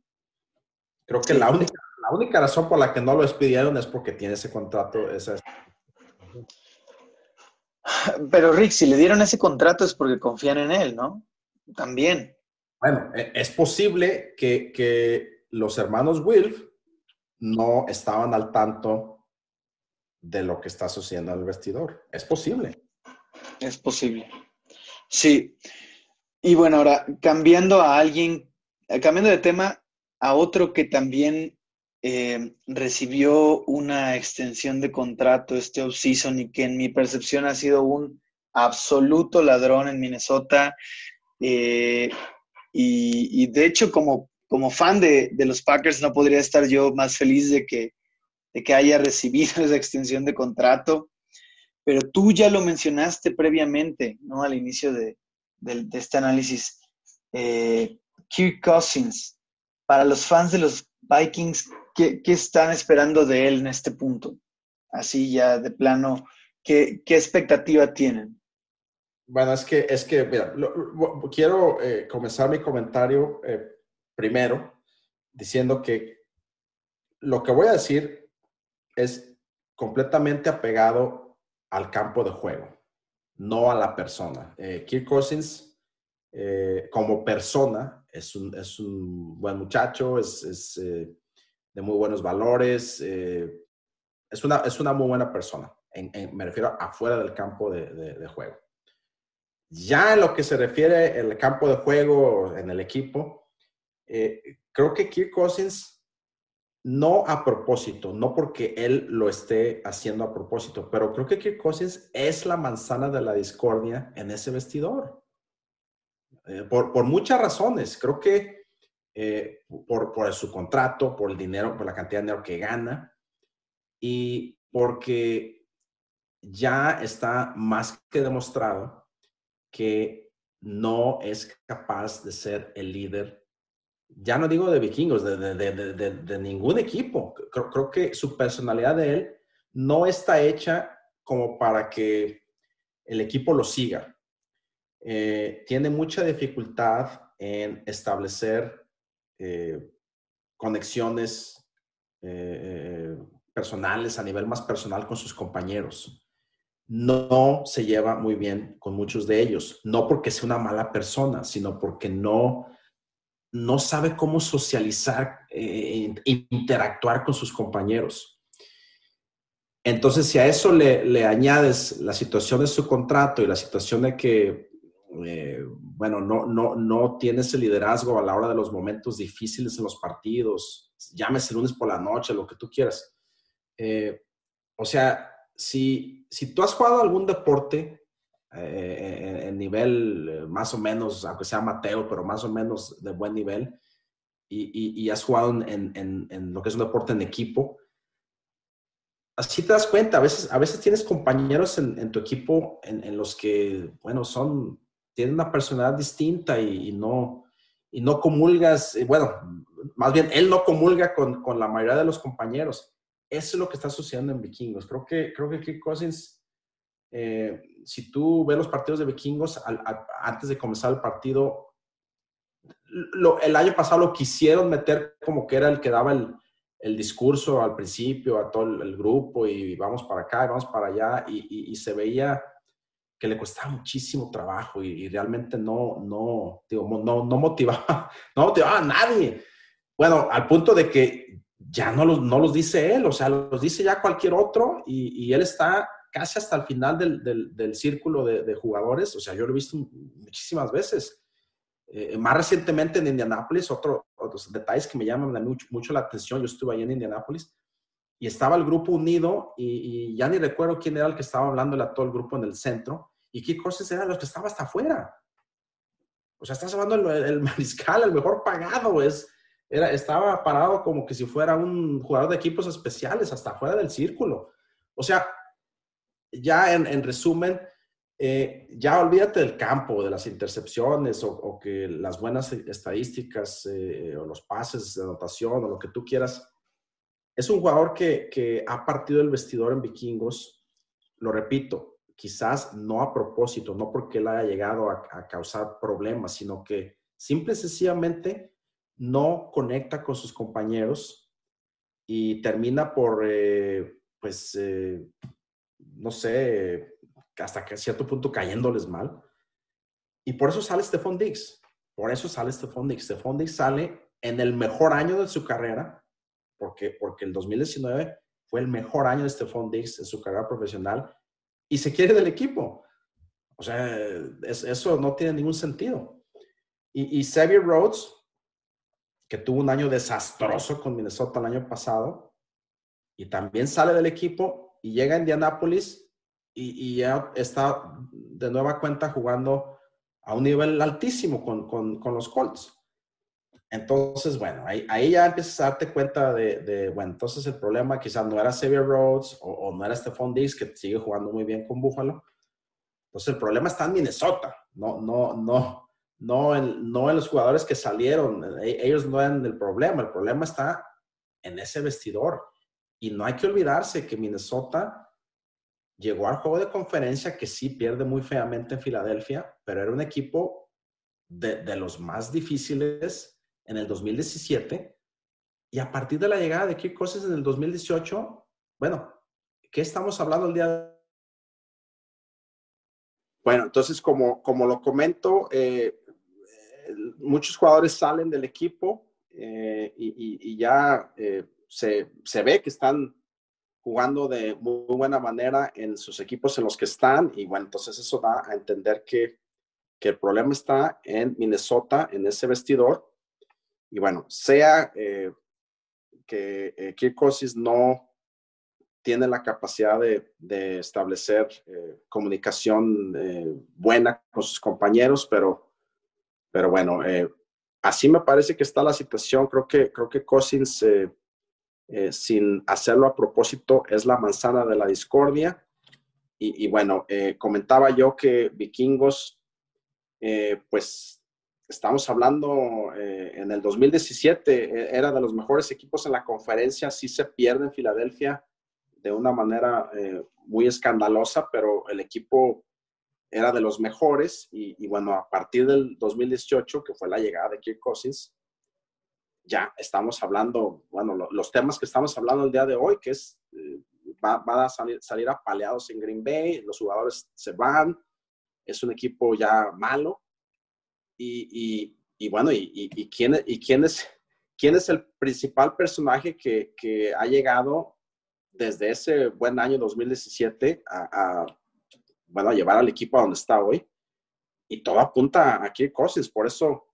Creo que la, única, la única razón por la que no lo despidieron es porque tiene ese contrato. Ese... Pero Rick, si le dieron ese contrato es porque confían en él, ¿no? También. Bueno, e, es posible que, que los hermanos Wilf no estaban al tanto de lo que está sucediendo en el vestidor. Es posible. Es posible. Sí. Y bueno, ahora, cambiando a alguien, eh, cambiando de tema, a otro que también eh, recibió una extensión de contrato este offseason y que en mi percepción ha sido un absoluto ladrón en Minnesota. Eh, y, de hecho, como, como fan de, de, los Packers, no podría estar yo más feliz de que de que haya recibido esa extensión de contrato, pero tú ya lo mencionaste previamente, ¿no? Al inicio de, este análisis. Eh, Kirk Cousins, para los fans de los Vikings, ¿qué, están esperando de él en este punto? Así ya de plano, ¿qué, expectativa tienen? Bueno, es que, es que, mira, quiero eh, comenzar mi comentario eh, primero diciendo que lo que voy a decir es completamente apegado al campo de juego, no a la persona. Eh, Kirk Cousins, eh, como persona, es un, es un, buen muchacho, es, es eh, de muy buenos valores, es, una, es una muy buena persona. me refiero afuera del campo de, de, juego. Ya en lo que se refiere al campo de juego, en el equipo, eh, creo que Kirk Cousins no a propósito, no porque él lo esté haciendo a propósito, pero creo que Kirk Cousins es la manzana de la discordia en ese vestidor. Eh, por, muchas razones. Creo que eh, por, por, su contrato, por el dinero, por la cantidad de dinero que gana y porque ya está más que demostrado que no es capaz de ser el líder ya no digo de vikingos, de, ningún equipo. Creo, que su personalidad de él no está hecha como para que el equipo lo siga. Eh, tiene mucha dificultad en establecer eh, conexiones eh, personales a nivel más personal con sus compañeros. No se lleva muy bien con muchos de ellos, no porque sea una mala persona, sino porque no no sabe cómo socializar e interactuar con sus compañeros. Entonces, si a eso le, añades la situación de su contrato y la situación de que, eh, bueno, no, no, no tiene ese liderazgo a la hora de los momentos difíciles en los partidos, llámese lunes por la noche, lo que tú quieras. Eh, o sea, si, si tú has jugado algún deporte eh, en nivel eh, más o menos, aunque sea Mateo, pero más o menos de buen nivel, y, y, has jugado en, en, lo que es un deporte en equipo, así te das cuenta, a veces, a veces tienes compañeros en, tu equipo en, los que, bueno, son, tienen una personalidad distinta y, no, y no comulgas, bueno, más bien él no comulga con, con, la mayoría de los compañeros. Eso es lo que está sucediendo en Vikingos. Creo que, creo que Kirk Cousins eh, si tú ves los partidos de vikingos, antes de comenzar el partido, el año pasado lo quisieron meter como que era el que daba el, discurso al principio a todo el, grupo y vamos para acá y vamos para allá y, se veía que le costaba muchísimo trabajo y, realmente no, no, no, no, motivaba, no motivaba a nadie. Bueno, al punto de que ya no los, no los dice él, o sea, los dice ya cualquier otro y él está casi hasta el final del, del, círculo de, de, jugadores. O sea, yo lo he visto muchísimas veces. Eh, más recientemente en Indianápolis, otro, otros detalles que me llaman mucho, mucho, la atención, yo estuve ahí en Indianápolis y estaba el grupo unido y, ya ni recuerdo quién era el que estaba hablándole a todo el grupo en el centro y qué cosas eran los que estaba hasta afuera. O sea, estás hablando el, el mariscal, el mejor pagado, es, era, estaba parado como que si fuera un jugador de equipos especiales, hasta afuera del círculo. O sea, ya en, resumen, eh, ya olvídate del campo, de las intercepciones o, que las buenas estadísticas eh, o los pases de anotación o lo que tú quieras. Es un jugador que, ha partido el vestidor en vikingos, lo repito, quizás no a propósito, no porque él haya llegado a, causar problemas, sino que simple y sencillamente no conecta con sus compañeros y termina por, eh, pues, no sé, hasta cierto punto cayéndoles mal. Y por eso sale Stephon Diggs. Por eso sale Stephon Diggs. Stephon Diggs sale en el mejor año de su carrera, porque, porque el 2019 fue el mejor año de Stephon Diggs en su carrera profesional y se quiere del equipo. O sea, eso no tiene ningún sentido. Y, y Xavier Rhodes, que tuvo un año desastroso con Minnesota el año pasado, y también sale del equipo y llega a Indianápolis y, ya está de nueva cuenta jugando a un nivel altísimo con, con, los Colts. Entonces, bueno, ahí, ahí, ya empiezas a darte cuenta de, bueno, entonces el problema quizás no era Xavier Rhodes o, no era Stephon Diggs, que sigue jugando muy bien con Buffalo. Entonces el problema está en Minnesota, no, no, no, no en, no en los jugadores que salieron. E, ellos no eran el problema, el problema está en ese vestidor. Y no hay que olvidarse que Minnesota llegó al juego de conferencia que sí pierde muy feamente en Filadelfia, pero era un equipo de, los más difíciles en el 2017. Y a partir de la llegada de Kirk Cousins en el 2018, bueno, ¿qué estamos hablando el día de bueno, entonces, como, como lo comento, eh, muchos jugadores salen del equipo eh, y, ya eh, se, ve que están jugando de muy buena manera en sus equipos en los que están y bueno, entonces eso da a entender que, que el problema está en Minnesota, en ese vestidor. Y bueno, sea eh, que eh, Kirk Cousins no tiene la capacidad de, de establecer eh, comunicación eh, buena con sus compañeros, pero, pero bueno, así me parece que está la situación. Creo que, creo que Cousins eh, sin hacerlo a propósito, es la manzana de la discordia. Y, bueno, eh, comentaba yo que Vikingos, eh, pues estamos hablando en el 2017, era de los mejores equipos en la conferencia, sí se pierde en Filadelfia de una manera muy escandalosa, pero el equipo era de los mejores y, y, bueno, a partir del 2018, que fue la llegada de Kirk Cousins, ya estamos hablando, bueno, los temas que estamos hablando el día de hoy, que es, eh, va, a salir, salir apaleados en Green Bay, los jugadores se van, es un equipo ya malo. Y, y, bueno, y, y, quién, y quién, es, quién es el principal personaje que, que ha llegado desde ese buen año 2017 a, a, bueno, a llevar al equipo a donde está hoy. Y todo apunta a Kirk Cousins, por eso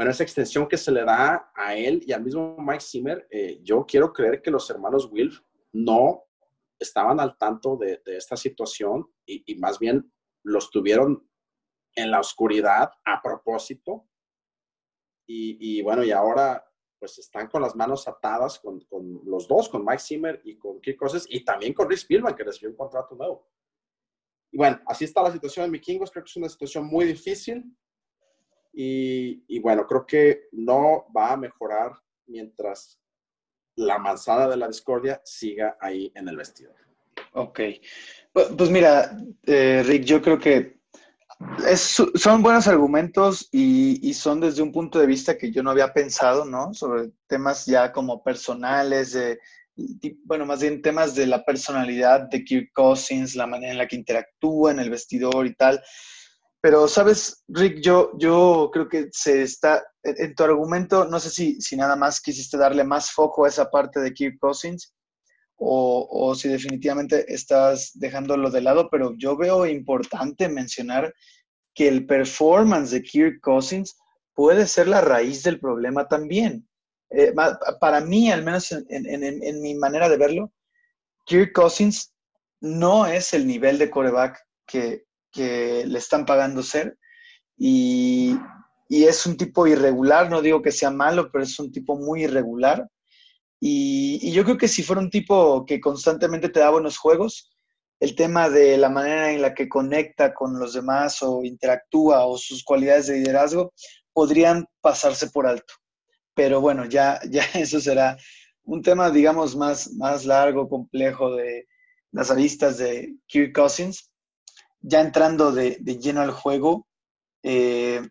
bueno, esa extensión que se le da a él y al mismo Mike Zimmer, eh, yo quiero creer que los hermanos Wilf no estaban al tanto de, esta situación y, más bien los tuvieron en la oscuridad a propósito. Y, bueno, y ahora pues están con las manos atadas con, los dos, con Mike Zimmer y con Kirk Cousins y también con Rich Spielman, que recibió un contrato nuevo. Y bueno, así está la situación en Vikingos. Creo que es una situación muy difícil. Y, bueno, creo que no va a mejorar mientras la manzana de la discordia siga ahí en el vestidor. Ok. Pues, mira, eh, Rick, yo creo que son buenos argumentos y, son desde un punto de vista que yo no había pensado, ¿no? Sobre temas ya como personales, bueno, más bien temas de la personalidad de Kirk Cousins, la manera en la que interactúa en el vestidor y tal. Pero, ¿sabes, Rick? Yo, yo creo que se está, en, tu argumento, no sé si, si nada más quisiste darle más foco a esa parte de Kirk Cousins o, o si definitivamente estás dejándolo de lado, pero yo veo importante mencionar que el performance de Kirk Cousins puede ser la raíz del problema también. Eh, para mí, al menos en, en, en, mi manera de verlo, Kirk Cousins no es el nivel de coreback que, que le están pagando ser y, es un tipo irregular, no digo que sea malo, pero es un tipo muy irregular. Y, yo creo que si fuera un tipo que constantemente te da buenos juegos, el tema de la manera en la que conecta con los demás o interactúa o sus cualidades de liderazgo podrían pasarse por alto. Pero bueno, ya, ya eso será un tema, digamos, más, más largo, complejo de las aristas de Kirk Cousins ya entrando de, lleno al juego, eh,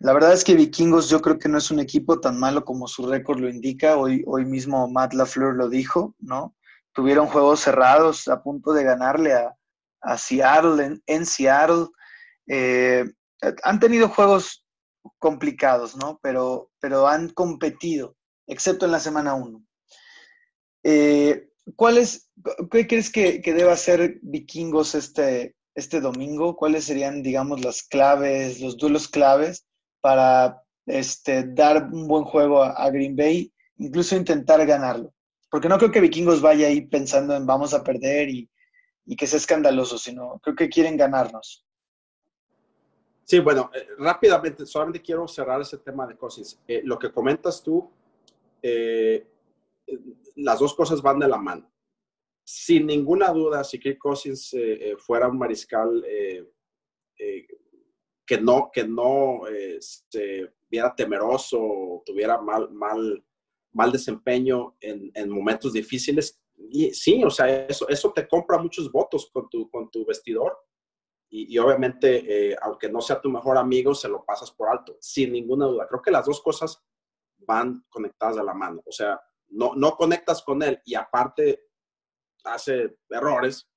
la verdad es que Vikingos yo creo que no es un equipo tan malo como su récord lo indica. Hoy, hoy mismo Matt LaFleur lo dijo, ¿no? Tuvieron juegos cerrados a punto de ganarle a, Seattle, en, Seattle. Eh, han tenido juegos complicados, ¿no? Pero, pero han competido, excepto en la semana 1. Eh, ¿Cuál es, ¿Qué crees que, que deba hacer Vikingos este, este domingo? ¿Cuáles serían, digamos, las claves, los duelos claves para este, dar un buen juego a, Green Bay, incluso intentar ganarlo? Porque no creo que Vikingos vaya ahí pensando en vamos a perder y, y que sea escandaloso, sino creo que quieren ganarnos. Sí, bueno, eh, rápidamente, solamente quiero cerrar ese tema de Cousins. Eh, lo que comentas tú, eh, las dos cosas van de la mano. Sin ninguna duda, si Kirk Cousins eh, eh, fuera un mariscal eh, que no, que no se viera temeroso o tuviera mal, mal, mal desempeño en, en, momentos difíciles, y, sí, o sea, eso, eso te compra muchos votos con tu, con tu vestidor. Y, obviamente, aunque no sea tu mejor amigo, se lo pasas por alto, sin ninguna duda. Creo que las dos cosas van conectadas a la mano. O sea, no, no conectas con él y aparte hace errores,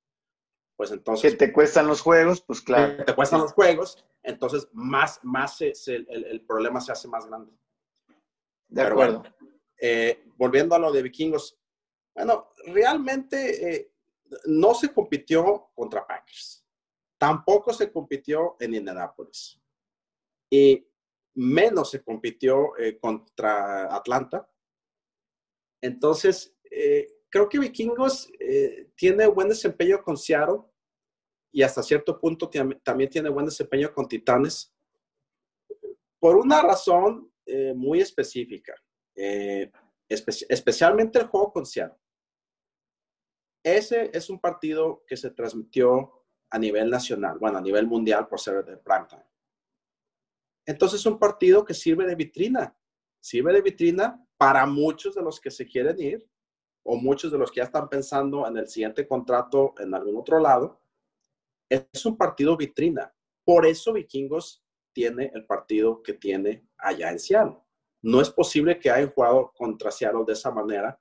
pues entonces... Que te cuestan los juegos, pues claro. Te cuestan los juegos, entonces más, más el, problema se hace más grande. De acuerdo. Eh, volviendo a lo de vikingos, Bueno, realmente eh, no se compitió contra Packers. Tampoco se compitió en Indianapolis. Y menos se compitió eh, contra Atlanta. Entonces, eh, creo que Vikingos tiene buen desempeño con Seattle y hasta cierto punto también tiene buen desempeño con Titanes. Por una razón muy específica, especialmente el juego con Seattle. Ese es un partido que se transmitió a nivel nacional, bueno, a nivel mundial por ser de primetime. Entonces es un partido que sirve de vitrina, sirve de vitrina para muchos de los que se quieren ir o muchos de los que ya están pensando en el siguiente contrato en algún otro lado. Es un partido vitrina. Por eso Vikingos tiene el partido que tiene allá en Seattle. No es posible que hayan jugado contra Seattle de esa manera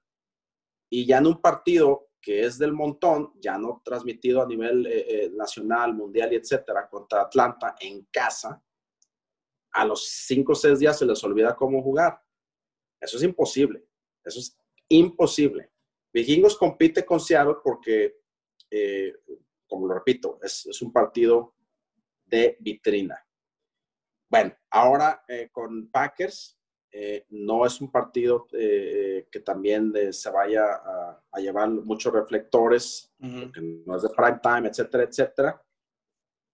y ya en un partido que es del montón, ya no transmitido a nivel eh, eh, nacional, mundial y etcétera, contra Atlanta en casa, a los cinco o seis días se les olvida cómo jugar. Eso es imposible. Eso es imposible. Vikingos compite con Seattle porque, eh, como lo repito, es, es, un partido de vitrina. Bueno, ahora con Packers, eh, no es un partido eh, eh, que también se vaya a, llevar muchos reflectores, porque no es de prime time, etcétera, etcétera.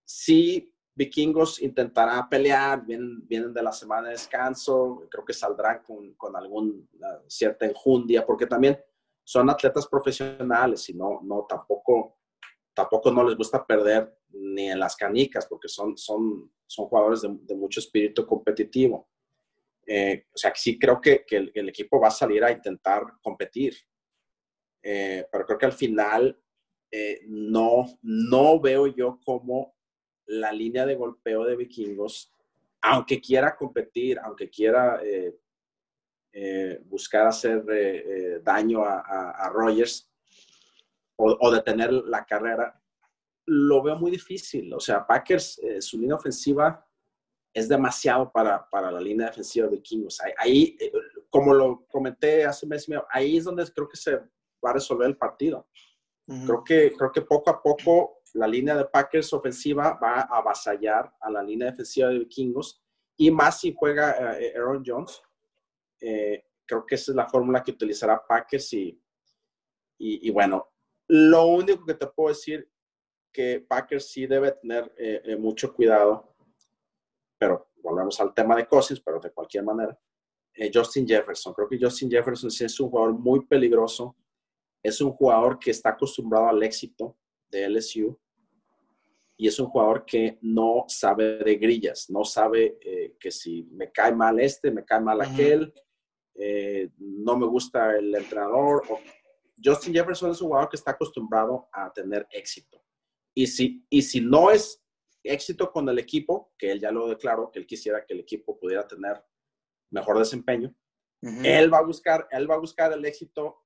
Sí, Vikingos intentará pelear, vienen, vienen de la semana de descanso, creo que saldrán con, con alguna cierta enjundia, porque también son atletas profesionales y no, no tampoco, tampoco no les gusta perder ni en las canicas, porque son, son, son jugadores de mucho espíritu competitivo. Eh, o sea, sí creo que, el, equipo va a salir a intentar competir. Eh, pero creo que al final eh, no, no veo yo como la línea de golpeo de vikingos, aunque quiera competir, aunque quiera buscar hacer daño a, Rogers o, o, detener la carrera, lo veo muy difícil. O sea, Packers, su línea ofensiva es demasiado para, para la línea defensiva de Vikingos. Ahí, eh, como lo comenté hace un mes y medio, ahí es donde creo que se va a resolver el partido. creo, que, creo que poco a poco la línea de Packers ofensiva va a avasallar a la línea defensiva de Vikingos y más si juega eh, Aaron Jones. Eh, creo que esa es la fórmula que utilizará Packers y, y, bueno, lo único que te puedo decir que Packers sí debe tener mucho cuidado pero volvemos al tema de Cousins, pero de cualquier manera. Eh, Justin Jefferson, creo que Justin Jefferson es un jugador muy peligroso, es un jugador que está acostumbrado al éxito de LSU y es un jugador que no sabe de grillas, no sabe eh, que si me cae mal este, me cae mal aquel, eh, no me gusta el entrenador. Justin Jefferson es un jugador que está acostumbrado a tener éxito. Y si, y si no es éxito con el equipo, que él ya lo declaró, que él quisiera que el equipo pudiera tener mejor desempeño. Él va a buscar, él va a buscar el éxito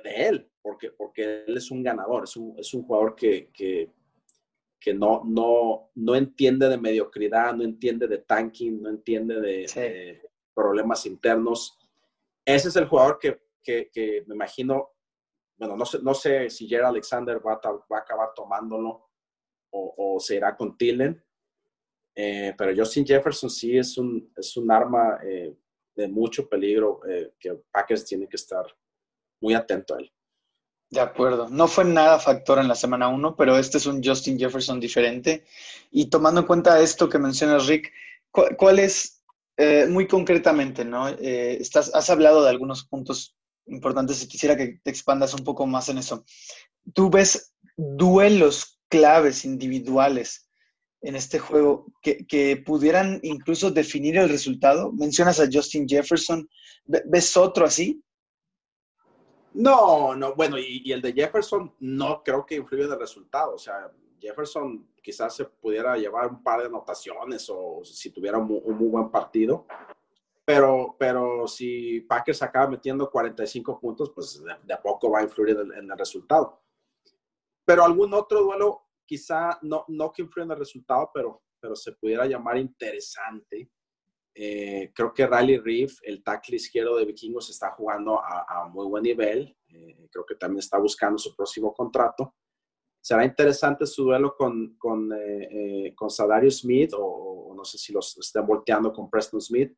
de él, porque, porque él es un ganador, es un, es un jugador que, que, que, no, no, no entiende de mediocridad, no entiende de tanking, no entiende de, problemas internos. Ese es el jugador que, que, me imagino, bueno, no sé, no sé si Jerry Alexander va va a acabar tomándolo o, se irá con Tillen. Eh, pero Justin Jefferson sí es un, es un arma eh, de mucho peligro eh, que Packers tiene que estar muy atento a él. De acuerdo. No fue nada factor en la semana 1, pero este es un Justin Jefferson diferente. Y tomando en cuenta esto que mencionas, Rick, ¿cuál, es muy concretamente, ¿no? estás, has hablado de algunos puntos importantes y quisiera que te expandas un poco más en eso. ¿Tú ves duelos claves individuales en este juego que, pudieran incluso definir el resultado? Mencionas a Justin Jefferson, ¿ves otro así? No, no, bueno, y, el de Jefferson no creo que influya en el resultado. O sea, Jefferson quizás se pudiera llevar un par de anotaciones o si tuviera un, muy buen partido. Pero, pero si Packers acaba metiendo 45 puntos, pues de, poco va a influir en el resultado pero algún otro duelo, quizá no, no que influya en el resultado, pero, pero se pudiera llamar interesante. Eh, creo que Riley Reef, el tackle izquierdo de Vikingos, está jugando a, muy buen nivel. Eh, creo que también está buscando su próximo contrato. Será interesante su duelo con, con, eh, con Sadario Smith o, no sé si los estén volteando con Preston Smith.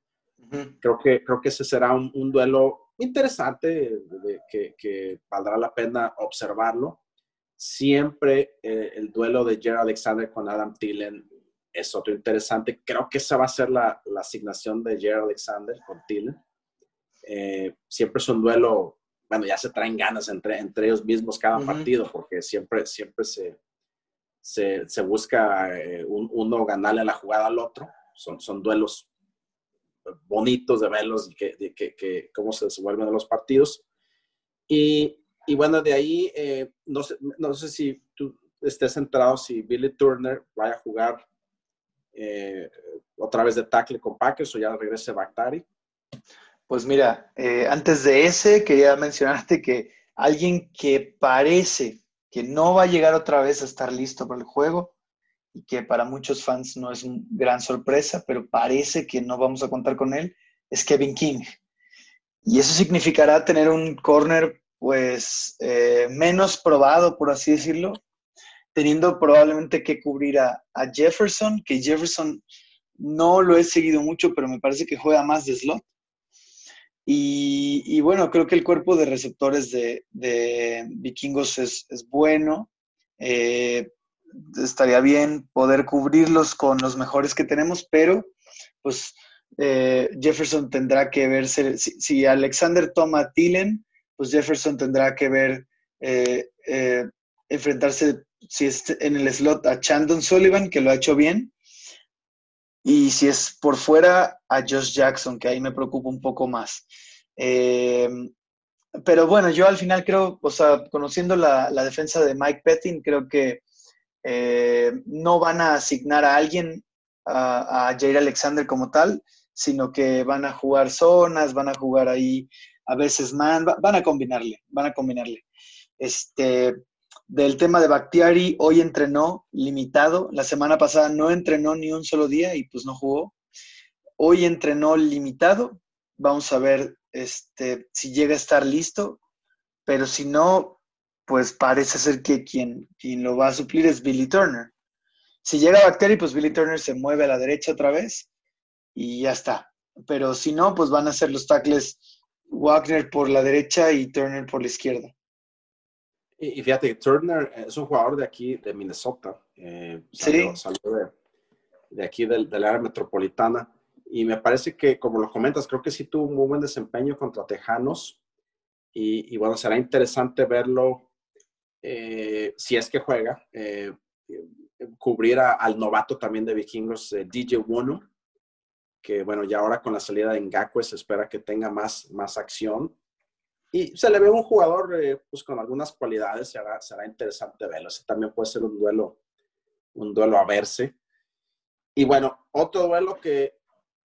creo, que, creo que ese será un, un duelo interesante que, que, valdrá la pena observarlo. Siempre el duelo de Jerry Alexander con Adam Thielen es otro interesante. Creo que esa va a ser la, la asignación de Jerry Alexander con Thielen. Eh, siempre es un duelo, bueno, ya se traen ganas entre, entre ellos mismos cada partido, porque siempre, siempre se, se, se busca eh, uno ganarle la jugada al otro. Son, son duelos bonitos de verlos y que, que, que cómo se desenvuelven los partidos. Y, y bueno, de ahí, eh, no, sé, no sé si tú estés enterado si Billy Turner vaya a jugar otra vez de tackle con Packers o ya regrese Bactari. Pues mira, eh, antes de ese quería mencionarte que alguien que parece que no va a llegar otra vez a estar listo para el juego y que para muchos fans no es una gran sorpresa, pero parece que no vamos a contar con él, es Kevin King. Y eso significará tener un corner pues eh, menos probado, por así decirlo, teniendo probablemente que cubrir a, a Jefferson, que Jefferson no lo he seguido mucho, pero me parece que juega más de slot. Y, bueno, creo que el cuerpo de receptores de, vikingos es, bueno. Eh, estaría bien poder cubrirlos con los mejores que tenemos, pero pues eh, Jefferson tendrá que verse, si, Alexander toma a pues Jefferson tendrá que ver, eh, enfrentarse, si es en el slot, a Chandon Sullivan, que lo ha hecho bien, y si es por fuera, a Josh Jackson, que ahí me preocupa un poco más. Eh, pero bueno, yo al final creo, o sea, conociendo la, defensa de Mike Pettin, creo que eh, no van a asignar a alguien a, a, Jair Alexander como tal, sino que van a jugar zonas, van a jugar ahí a veces man, van a combinarle, van a combinarle. Este, del tema de Bactiari, hoy entrenó limitado. La semana pasada no entrenó ni un solo día y pues no jugó. Hoy entrenó limitado. Vamos a ver este, si llega a estar listo. Pero si no, pues parece ser que quien, quien lo va a suplir es Billy Turner. Si llega Bactiari, pues Billy Turner se mueve a la derecha otra vez y ya está. Pero si no, pues van a ser los tackles Wagner por la derecha y Turner por la izquierda. Y, fíjate, Turner es un jugador de aquí, de Minnesota. Eh, salió, salió de, aquí del, área metropolitana. Y me parece que, como lo comentas, creo que sí tuvo un muy buen desempeño contra Tejanos. Y, bueno, será interesante verlo eh, si es que juega. Eh, cubrir al novato también de vikingos, DJ Wono, que bueno, ya ahora con la salida de Ngakwe se espera que tenga más, más acción y se le ve un jugador eh, pues con algunas cualidades, será, será interesante verlo. Ese también puede ser un duelo, un duelo a verse. Y bueno, otro duelo que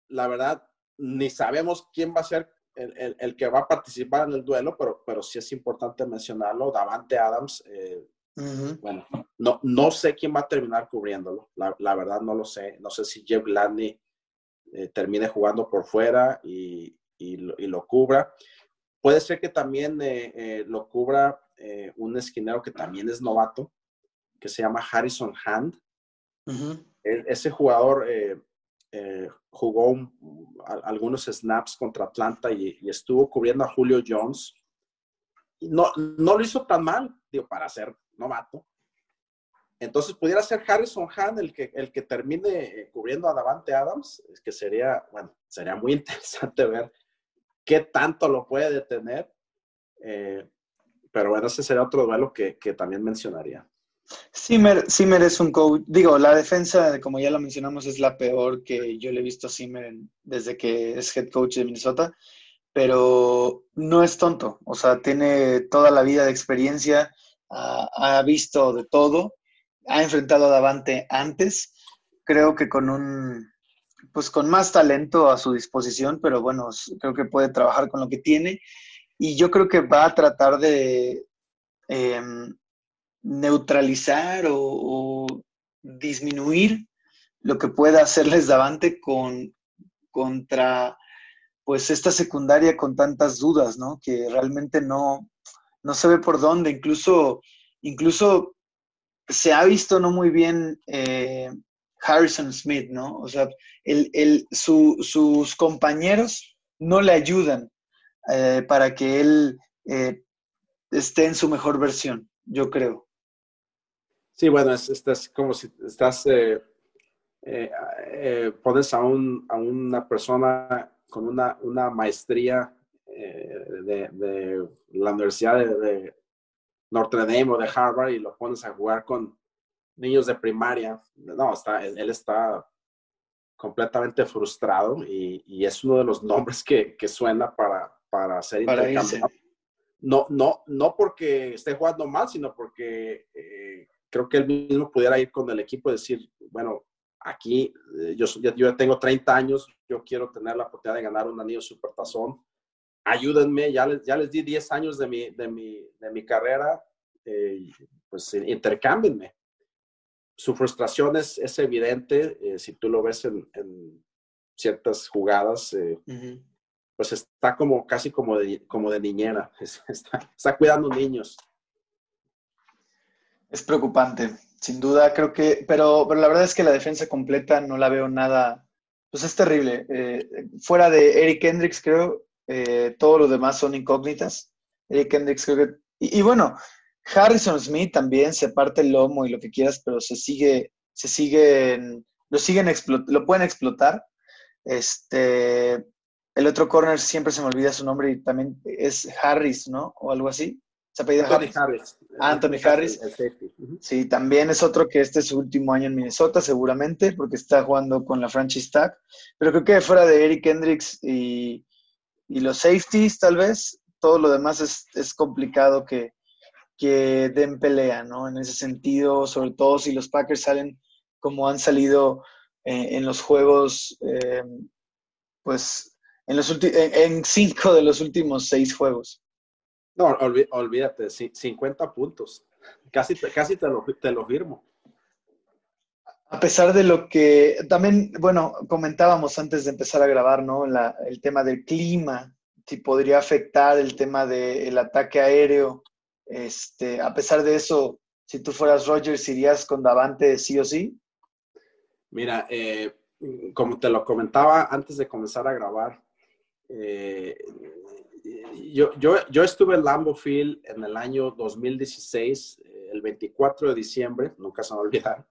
la verdad ni sabemos quién va a ser el, el, que va a participar en el duelo, pero, pero sí es importante mencionarlo. Davante Adams, eh, bueno, no, no sé quién va a terminar cubriéndolo. La, la verdad no lo sé. No sé si Jeff Gladney eh, termine jugando por fuera y, y, lo, y lo cubra. Puede ser que también eh, eh, lo cubra eh, un esquinero que también es novato, que se llama Harrison Hand. Ese jugador jugó algunos snaps contra Atlanta y, estuvo cubriendo a Julio Jones. No, no lo hizo tan mal, digo, para ser novato. Entonces, pudiera ser Harrison Hand el que, el que termine cubriendo a Davante Adams, que sería, bueno, sería muy interesante ver qué tanto lo puede detener. Eh, pero bueno, ese sería otro duelo que, también mencionaría. Zimmer, es un coach, digo, la defensa, como ya lo mencionamos, es la peor que yo le he visto a Zimmer desde que es head coach de Minnesota, pero no es tonto, o sea, tiene toda la vida de experiencia, ha, visto de todo, ha enfrentado a Davante antes, creo que con un, pues con más talento a su disposición, pero bueno, creo que puede trabajar con lo que tiene y yo creo que va a tratar de em, neutralizar o, disminuir lo que pueda hacerles Davante con, contra pues esta secundaria con tantas dudas, ¿no? Que realmente no, no se ve por dónde, incluso, incluso se ha visto no muy bien eh, Harrison Smith, ¿no? O sea, el, sus compañeros no le ayudan eh, para que él eh, esté en su mejor versión, yo creo. Sí, bueno, es, como si estás, pones a, un, a, una persona con una, una maestría de, de, la Universidad de, Notre Dame o de Harvard y lo pones a jugar con niños de primaria. No, está, él está completamente frustrado y, y es uno de los nombres que, que suena para, para ser intercambiado. No, no, no porque esté jugando mal, sino porque eh, creo que él mismo pudiera ir con el equipo y decir, bueno, aquí eh, yo, yo tengo 30 años, yo quiero tener la oportunidad de ganar un anillo supertazón ayúdenme, ya les, ya les di 10 años de mi, de mi, de mi carrera, eh, pues intercámbienme. Su frustración es, es evidente, eh, si tú lo ves en, en ciertas jugadas, eh, pues está como casi como de, como de niñera, está, está cuidando niños. Es preocupante, sin duda, creo que, pero, pero la verdad es que la defensa completa no la veo nada, pues es terrible. fuera de Eric Hendricks, creo, eh, todo lo demás son incógnitas. Eric Hendricks creo que... Y, bueno, Harrison Smith también se parte el lomo y lo que quieras, pero se sigue, se siguen, lo siguen, lo pueden explotar. Este, el otro corner siempre se me olvida su nombre y también es Harris, ¿no? O algo así. ¿Se Anthony Harris. Anthony Harris. Sí, también es otro que este es su último año en Minnesota, seguramente, porque está jugando con la franchise tag. Pero creo que fuera de Eric Hendricks y, y los safeties tal vez, todo lo demás es, complicado que, que, den pelea, ¿no? En ese sentido, sobre todo si los Packers salen como han salido eh, en los juegos, eh, pues en, los en, cinco de los últimos seis juegos. No, olvídate, 50 puntos. Casi, casi te, lo, te lo firmo. A pesar de lo que también, bueno, comentábamos antes de empezar a grabar, ¿no? el tema del clima, si podría afectar el tema del ataque aéreo. Este, a pesar de eso, si tú fueras Rogers, ¿irías con Davante sí o sí? Mira, eh, como te lo comentaba antes de comenzar a grabar, eh, yo, yo, yo, estuve en Lambo Field en el año 2016, eh, el 24 de diciembre, nunca se me va a olvidar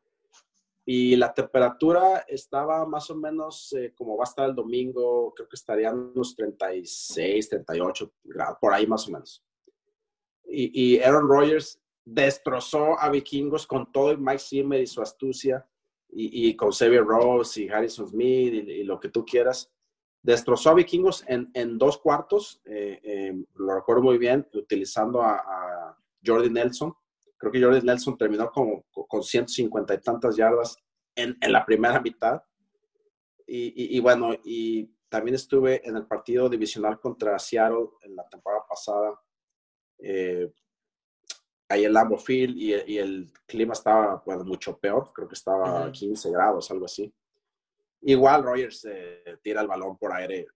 y la temperatura estaba más o menos como va a estar el domingo, creo que estarían unos 36, 38 grados, por ahí más o menos. Y, y Aaron Rodgers destrozó a Vikingos con todo Mike Zimmer y su astucia, y, y con Xavier Rose y Harrison Smith y, lo que tú quieras. Destrozó a Vikingos en, en dos cuartos, eh, eh, lo recuerdo muy bien, utilizando a, a Jordi Nelson Creo que Jordan Nelson terminó con, con 150 y tantas yardas en, en la primera mitad. Y, y, bueno, y también estuve en el partido divisional contra Seattle en la temporada pasada. Eh, ahí en Lambeau Field y, y, el clima estaba bueno, mucho peor, creo que estaba a 15 grados, algo así. Igual Rogers eh, tira el balón por aire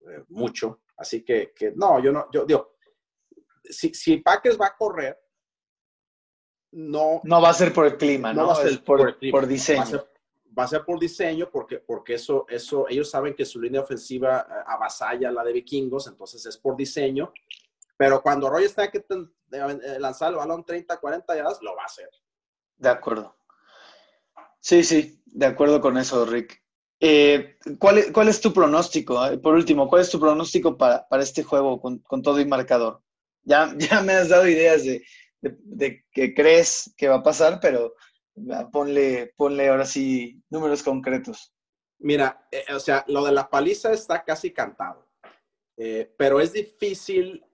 eh, mucho, así que, que, no, yo no, yo digo, si, si Packers va a correr, no... No va a ser por el clima, no, va a ser por, por, diseño. Va a, ser, por diseño porque, porque eso, eso, ellos saben que su línea ofensiva eh, avasalla la de vikingos, entonces es por diseño. Pero cuando Roy está que eh, lanzar el balón 30, 40 yardas, lo va a hacer. De acuerdo. Sí, sí, de acuerdo con eso, Rick. Eh, ¿cuál, es, ¿cuál, es, tu pronóstico? Por último, ¿cuál es tu pronóstico para, para este juego con, con, todo y marcador? Ya, ya me has dado ideas de, de, qué crees que va a pasar, pero ah, ponle, ponle ahora sí números concretos. Mira, eh, o sea, lo de la paliza está casi cantado, eh, pero es difícil,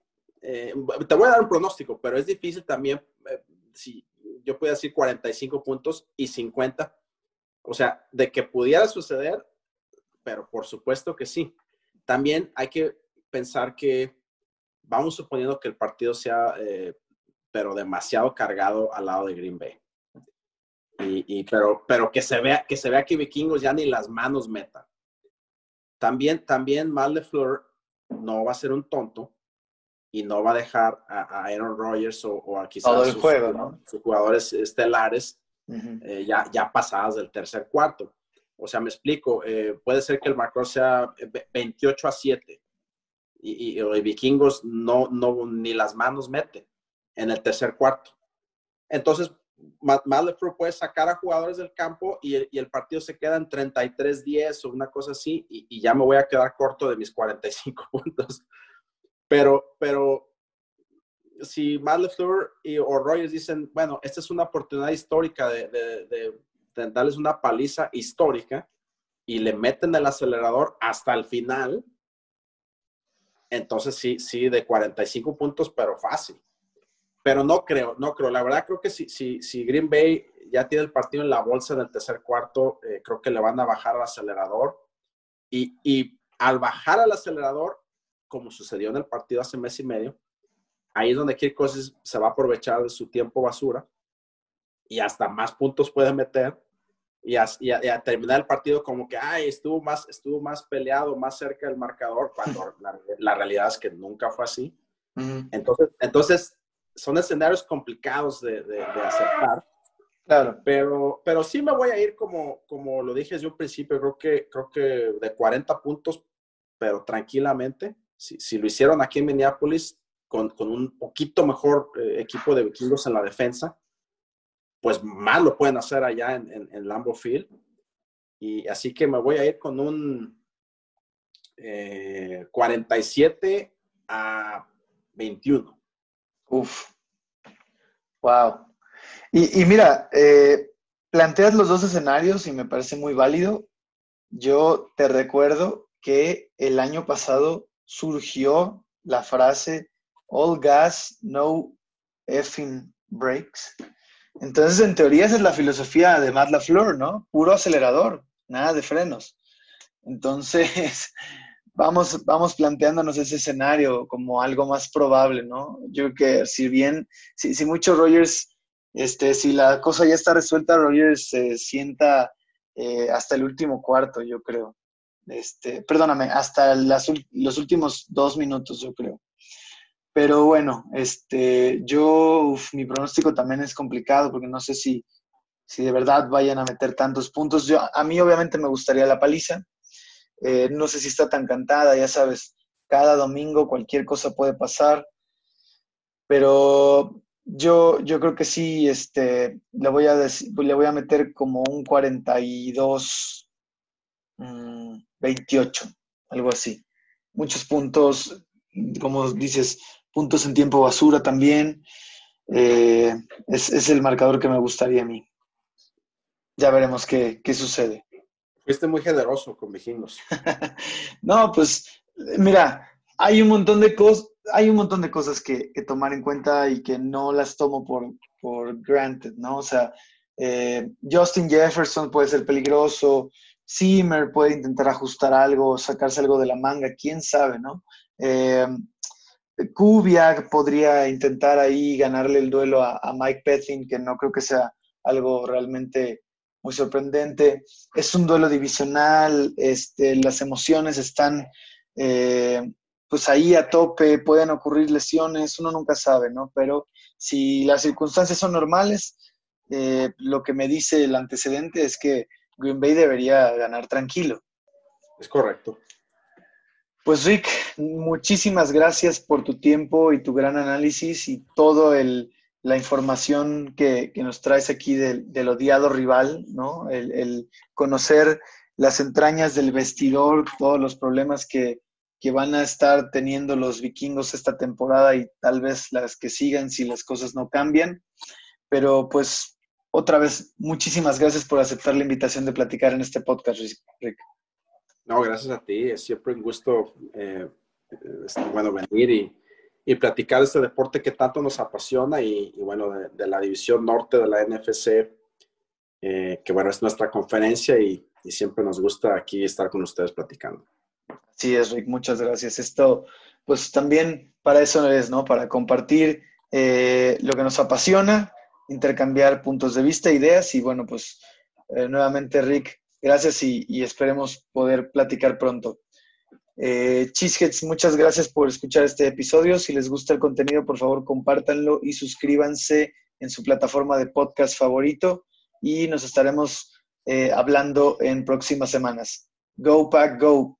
eh, te voy a dar un pronóstico, pero es difícil también, si yo puedo decir 45 puntos y 50, o sea, de que pudiera suceder, pero por supuesto que sí. También hay que pensar que vamos suponiendo que el partido sea pero demasiado cargado al lado de Green Bay. Y, pero, pero que se vea que se vea que Vikingos ya ni las manos metan. También, también Mal de Fleur no va a ser un tonto y no va a dejar a, Aaron Rodgers o, a quizás sus, juego, sus jugadores estelares eh, ya, ya pasadas del tercer cuarto. O sea, me explico, eh, puede ser que el marcador sea 28 a 7 y, y, vikingos no, no, ni las manos mete en el tercer cuarto. Entonces, Malefro puede sacar a jugadores del campo y el, y el partido se queda en 33-10 o una cosa así y, y, ya me voy a quedar corto de mis 45 puntos. Pero, pero si Matt LeFleur y, o Rogers dicen, bueno, esta es una oportunidad histórica de, de, darles una paliza histórica y le meten el acelerador hasta el final, entonces sí, sí, de 45 puntos, pero fácil. Pero no creo, no creo. La verdad creo que si, si, si Green Bay ya tiene el partido en la bolsa en el tercer cuarto, eh, creo que le van a bajar al acelerador. Y, y al bajar al acelerador, como sucedió en el partido hace mes y medio, ahí es donde Cousins se va a aprovechar de su tiempo basura y hasta más puntos puede meter y a, terminar el partido como que, ay, estuvo más, estuvo más peleado, más cerca del marcador, cuando la, realidad es que nunca fue así. entonces, entonces, son escenarios complicados de, de, aceptar. Claro. Pero, pero sí me voy a ir como, como lo dije desde un principio, creo que, creo que de 40 puntos, pero tranquilamente si, lo hicieron aquí en Minneapolis con, un poquito mejor eh, equipo de vikingos en la defensa, pues más lo pueden hacer allá en, en, Lambeau Field. Y así que me voy a ir con un 47 eh, a 21. Uf. Wow. Y, mira, eh, planteas los dos escenarios y me parece muy válido. Yo te recuerdo que el año pasado surgió la frase all gas, no effing brakes. Entonces, en teoría, esa es la filosofía de Matt LaFleur, ¿no? Puro acelerador, nada de frenos. Entonces, vamos, vamos planteándonos ese escenario como algo más probable, ¿no? Yo creo que si bien, si, si mucho Rogers, este, si la cosa ya está resuelta, Rogers se sienta eh, hasta el último cuarto, yo creo. Este, perdóname, hasta los últimos dos minutos, yo creo. Pero bueno, este, yo, mi pronóstico también es complicado porque no sé si, si de verdad vayan a meter tantos puntos. Yo, a mí obviamente me gustaría la paliza. Eh, no sé si está tan cantada, ya sabes, cada domingo cualquier cosa puede pasar. Pero yo, yo creo que sí, este, le voy a, le voy a meter como un 42, 28, algo así. Muchos puntos, como dices, puntos en tiempo basura también. Eh, es, el marcador que me gustaría a mí. Ya veremos qué, sucede. Fuiste muy generoso con Vikingos. no, pues mira, hay un montón de cosas, hay un montón de cosas que, tomar en cuenta y que no las tomo por, por granted, ¿no? O sea, eh, Justin Jefferson puede ser peligroso, Zimmer puede intentar ajustar algo, sacarse algo de la manga, quién sabe, ¿no? Eh, Kubiak podría intentar ahí ganarle el duelo a, Mike Pethin, que no creo que sea algo realmente muy sorprendente. Es un duelo divisional, este, las emociones están eh, pues ahí a tope, pueden ocurrir lesiones, uno nunca sabe, ¿no? Pero si las circunstancias son normales, eh, lo que me dice el antecedente es que Green Bay debería ganar tranquilo. Es correcto. Pues Rick, muchísimas gracias por tu tiempo y tu gran análisis y todo la información que, nos traes aquí del, odiado rival, ¿no? El, conocer las entrañas del vestidor, todos los problemas que, que van a estar teniendo los vikingos esta temporada y tal vez las que sigan si las cosas no cambian. Pero pues otra vez, muchísimas gracias por aceptar la invitación de platicar en este podcast, Rick. No, gracias a ti. Es siempre un gusto, eh, este, bueno, venir y, y, platicar de este deporte que tanto nos apasiona y, bueno, de, la división norte de la NFC, eh, que bueno, es nuestra conferencia y, y siempre nos gusta aquí estar con ustedes platicando. Sí, es Rick, muchas gracias. Esto, pues también para eso es, ¿no? Para compartir eh, lo que nos apasiona intercambiar puntos de vista, ideas y bueno, pues eh, nuevamente Rick, gracias y, esperemos poder platicar pronto. Eh, muchas gracias por escuchar este episodio. Si les gusta el contenido, por favor, compártanlo y suscríbanse en su plataforma de podcast favorito y nos estaremos eh, hablando en próximas semanas. Go Pack Go.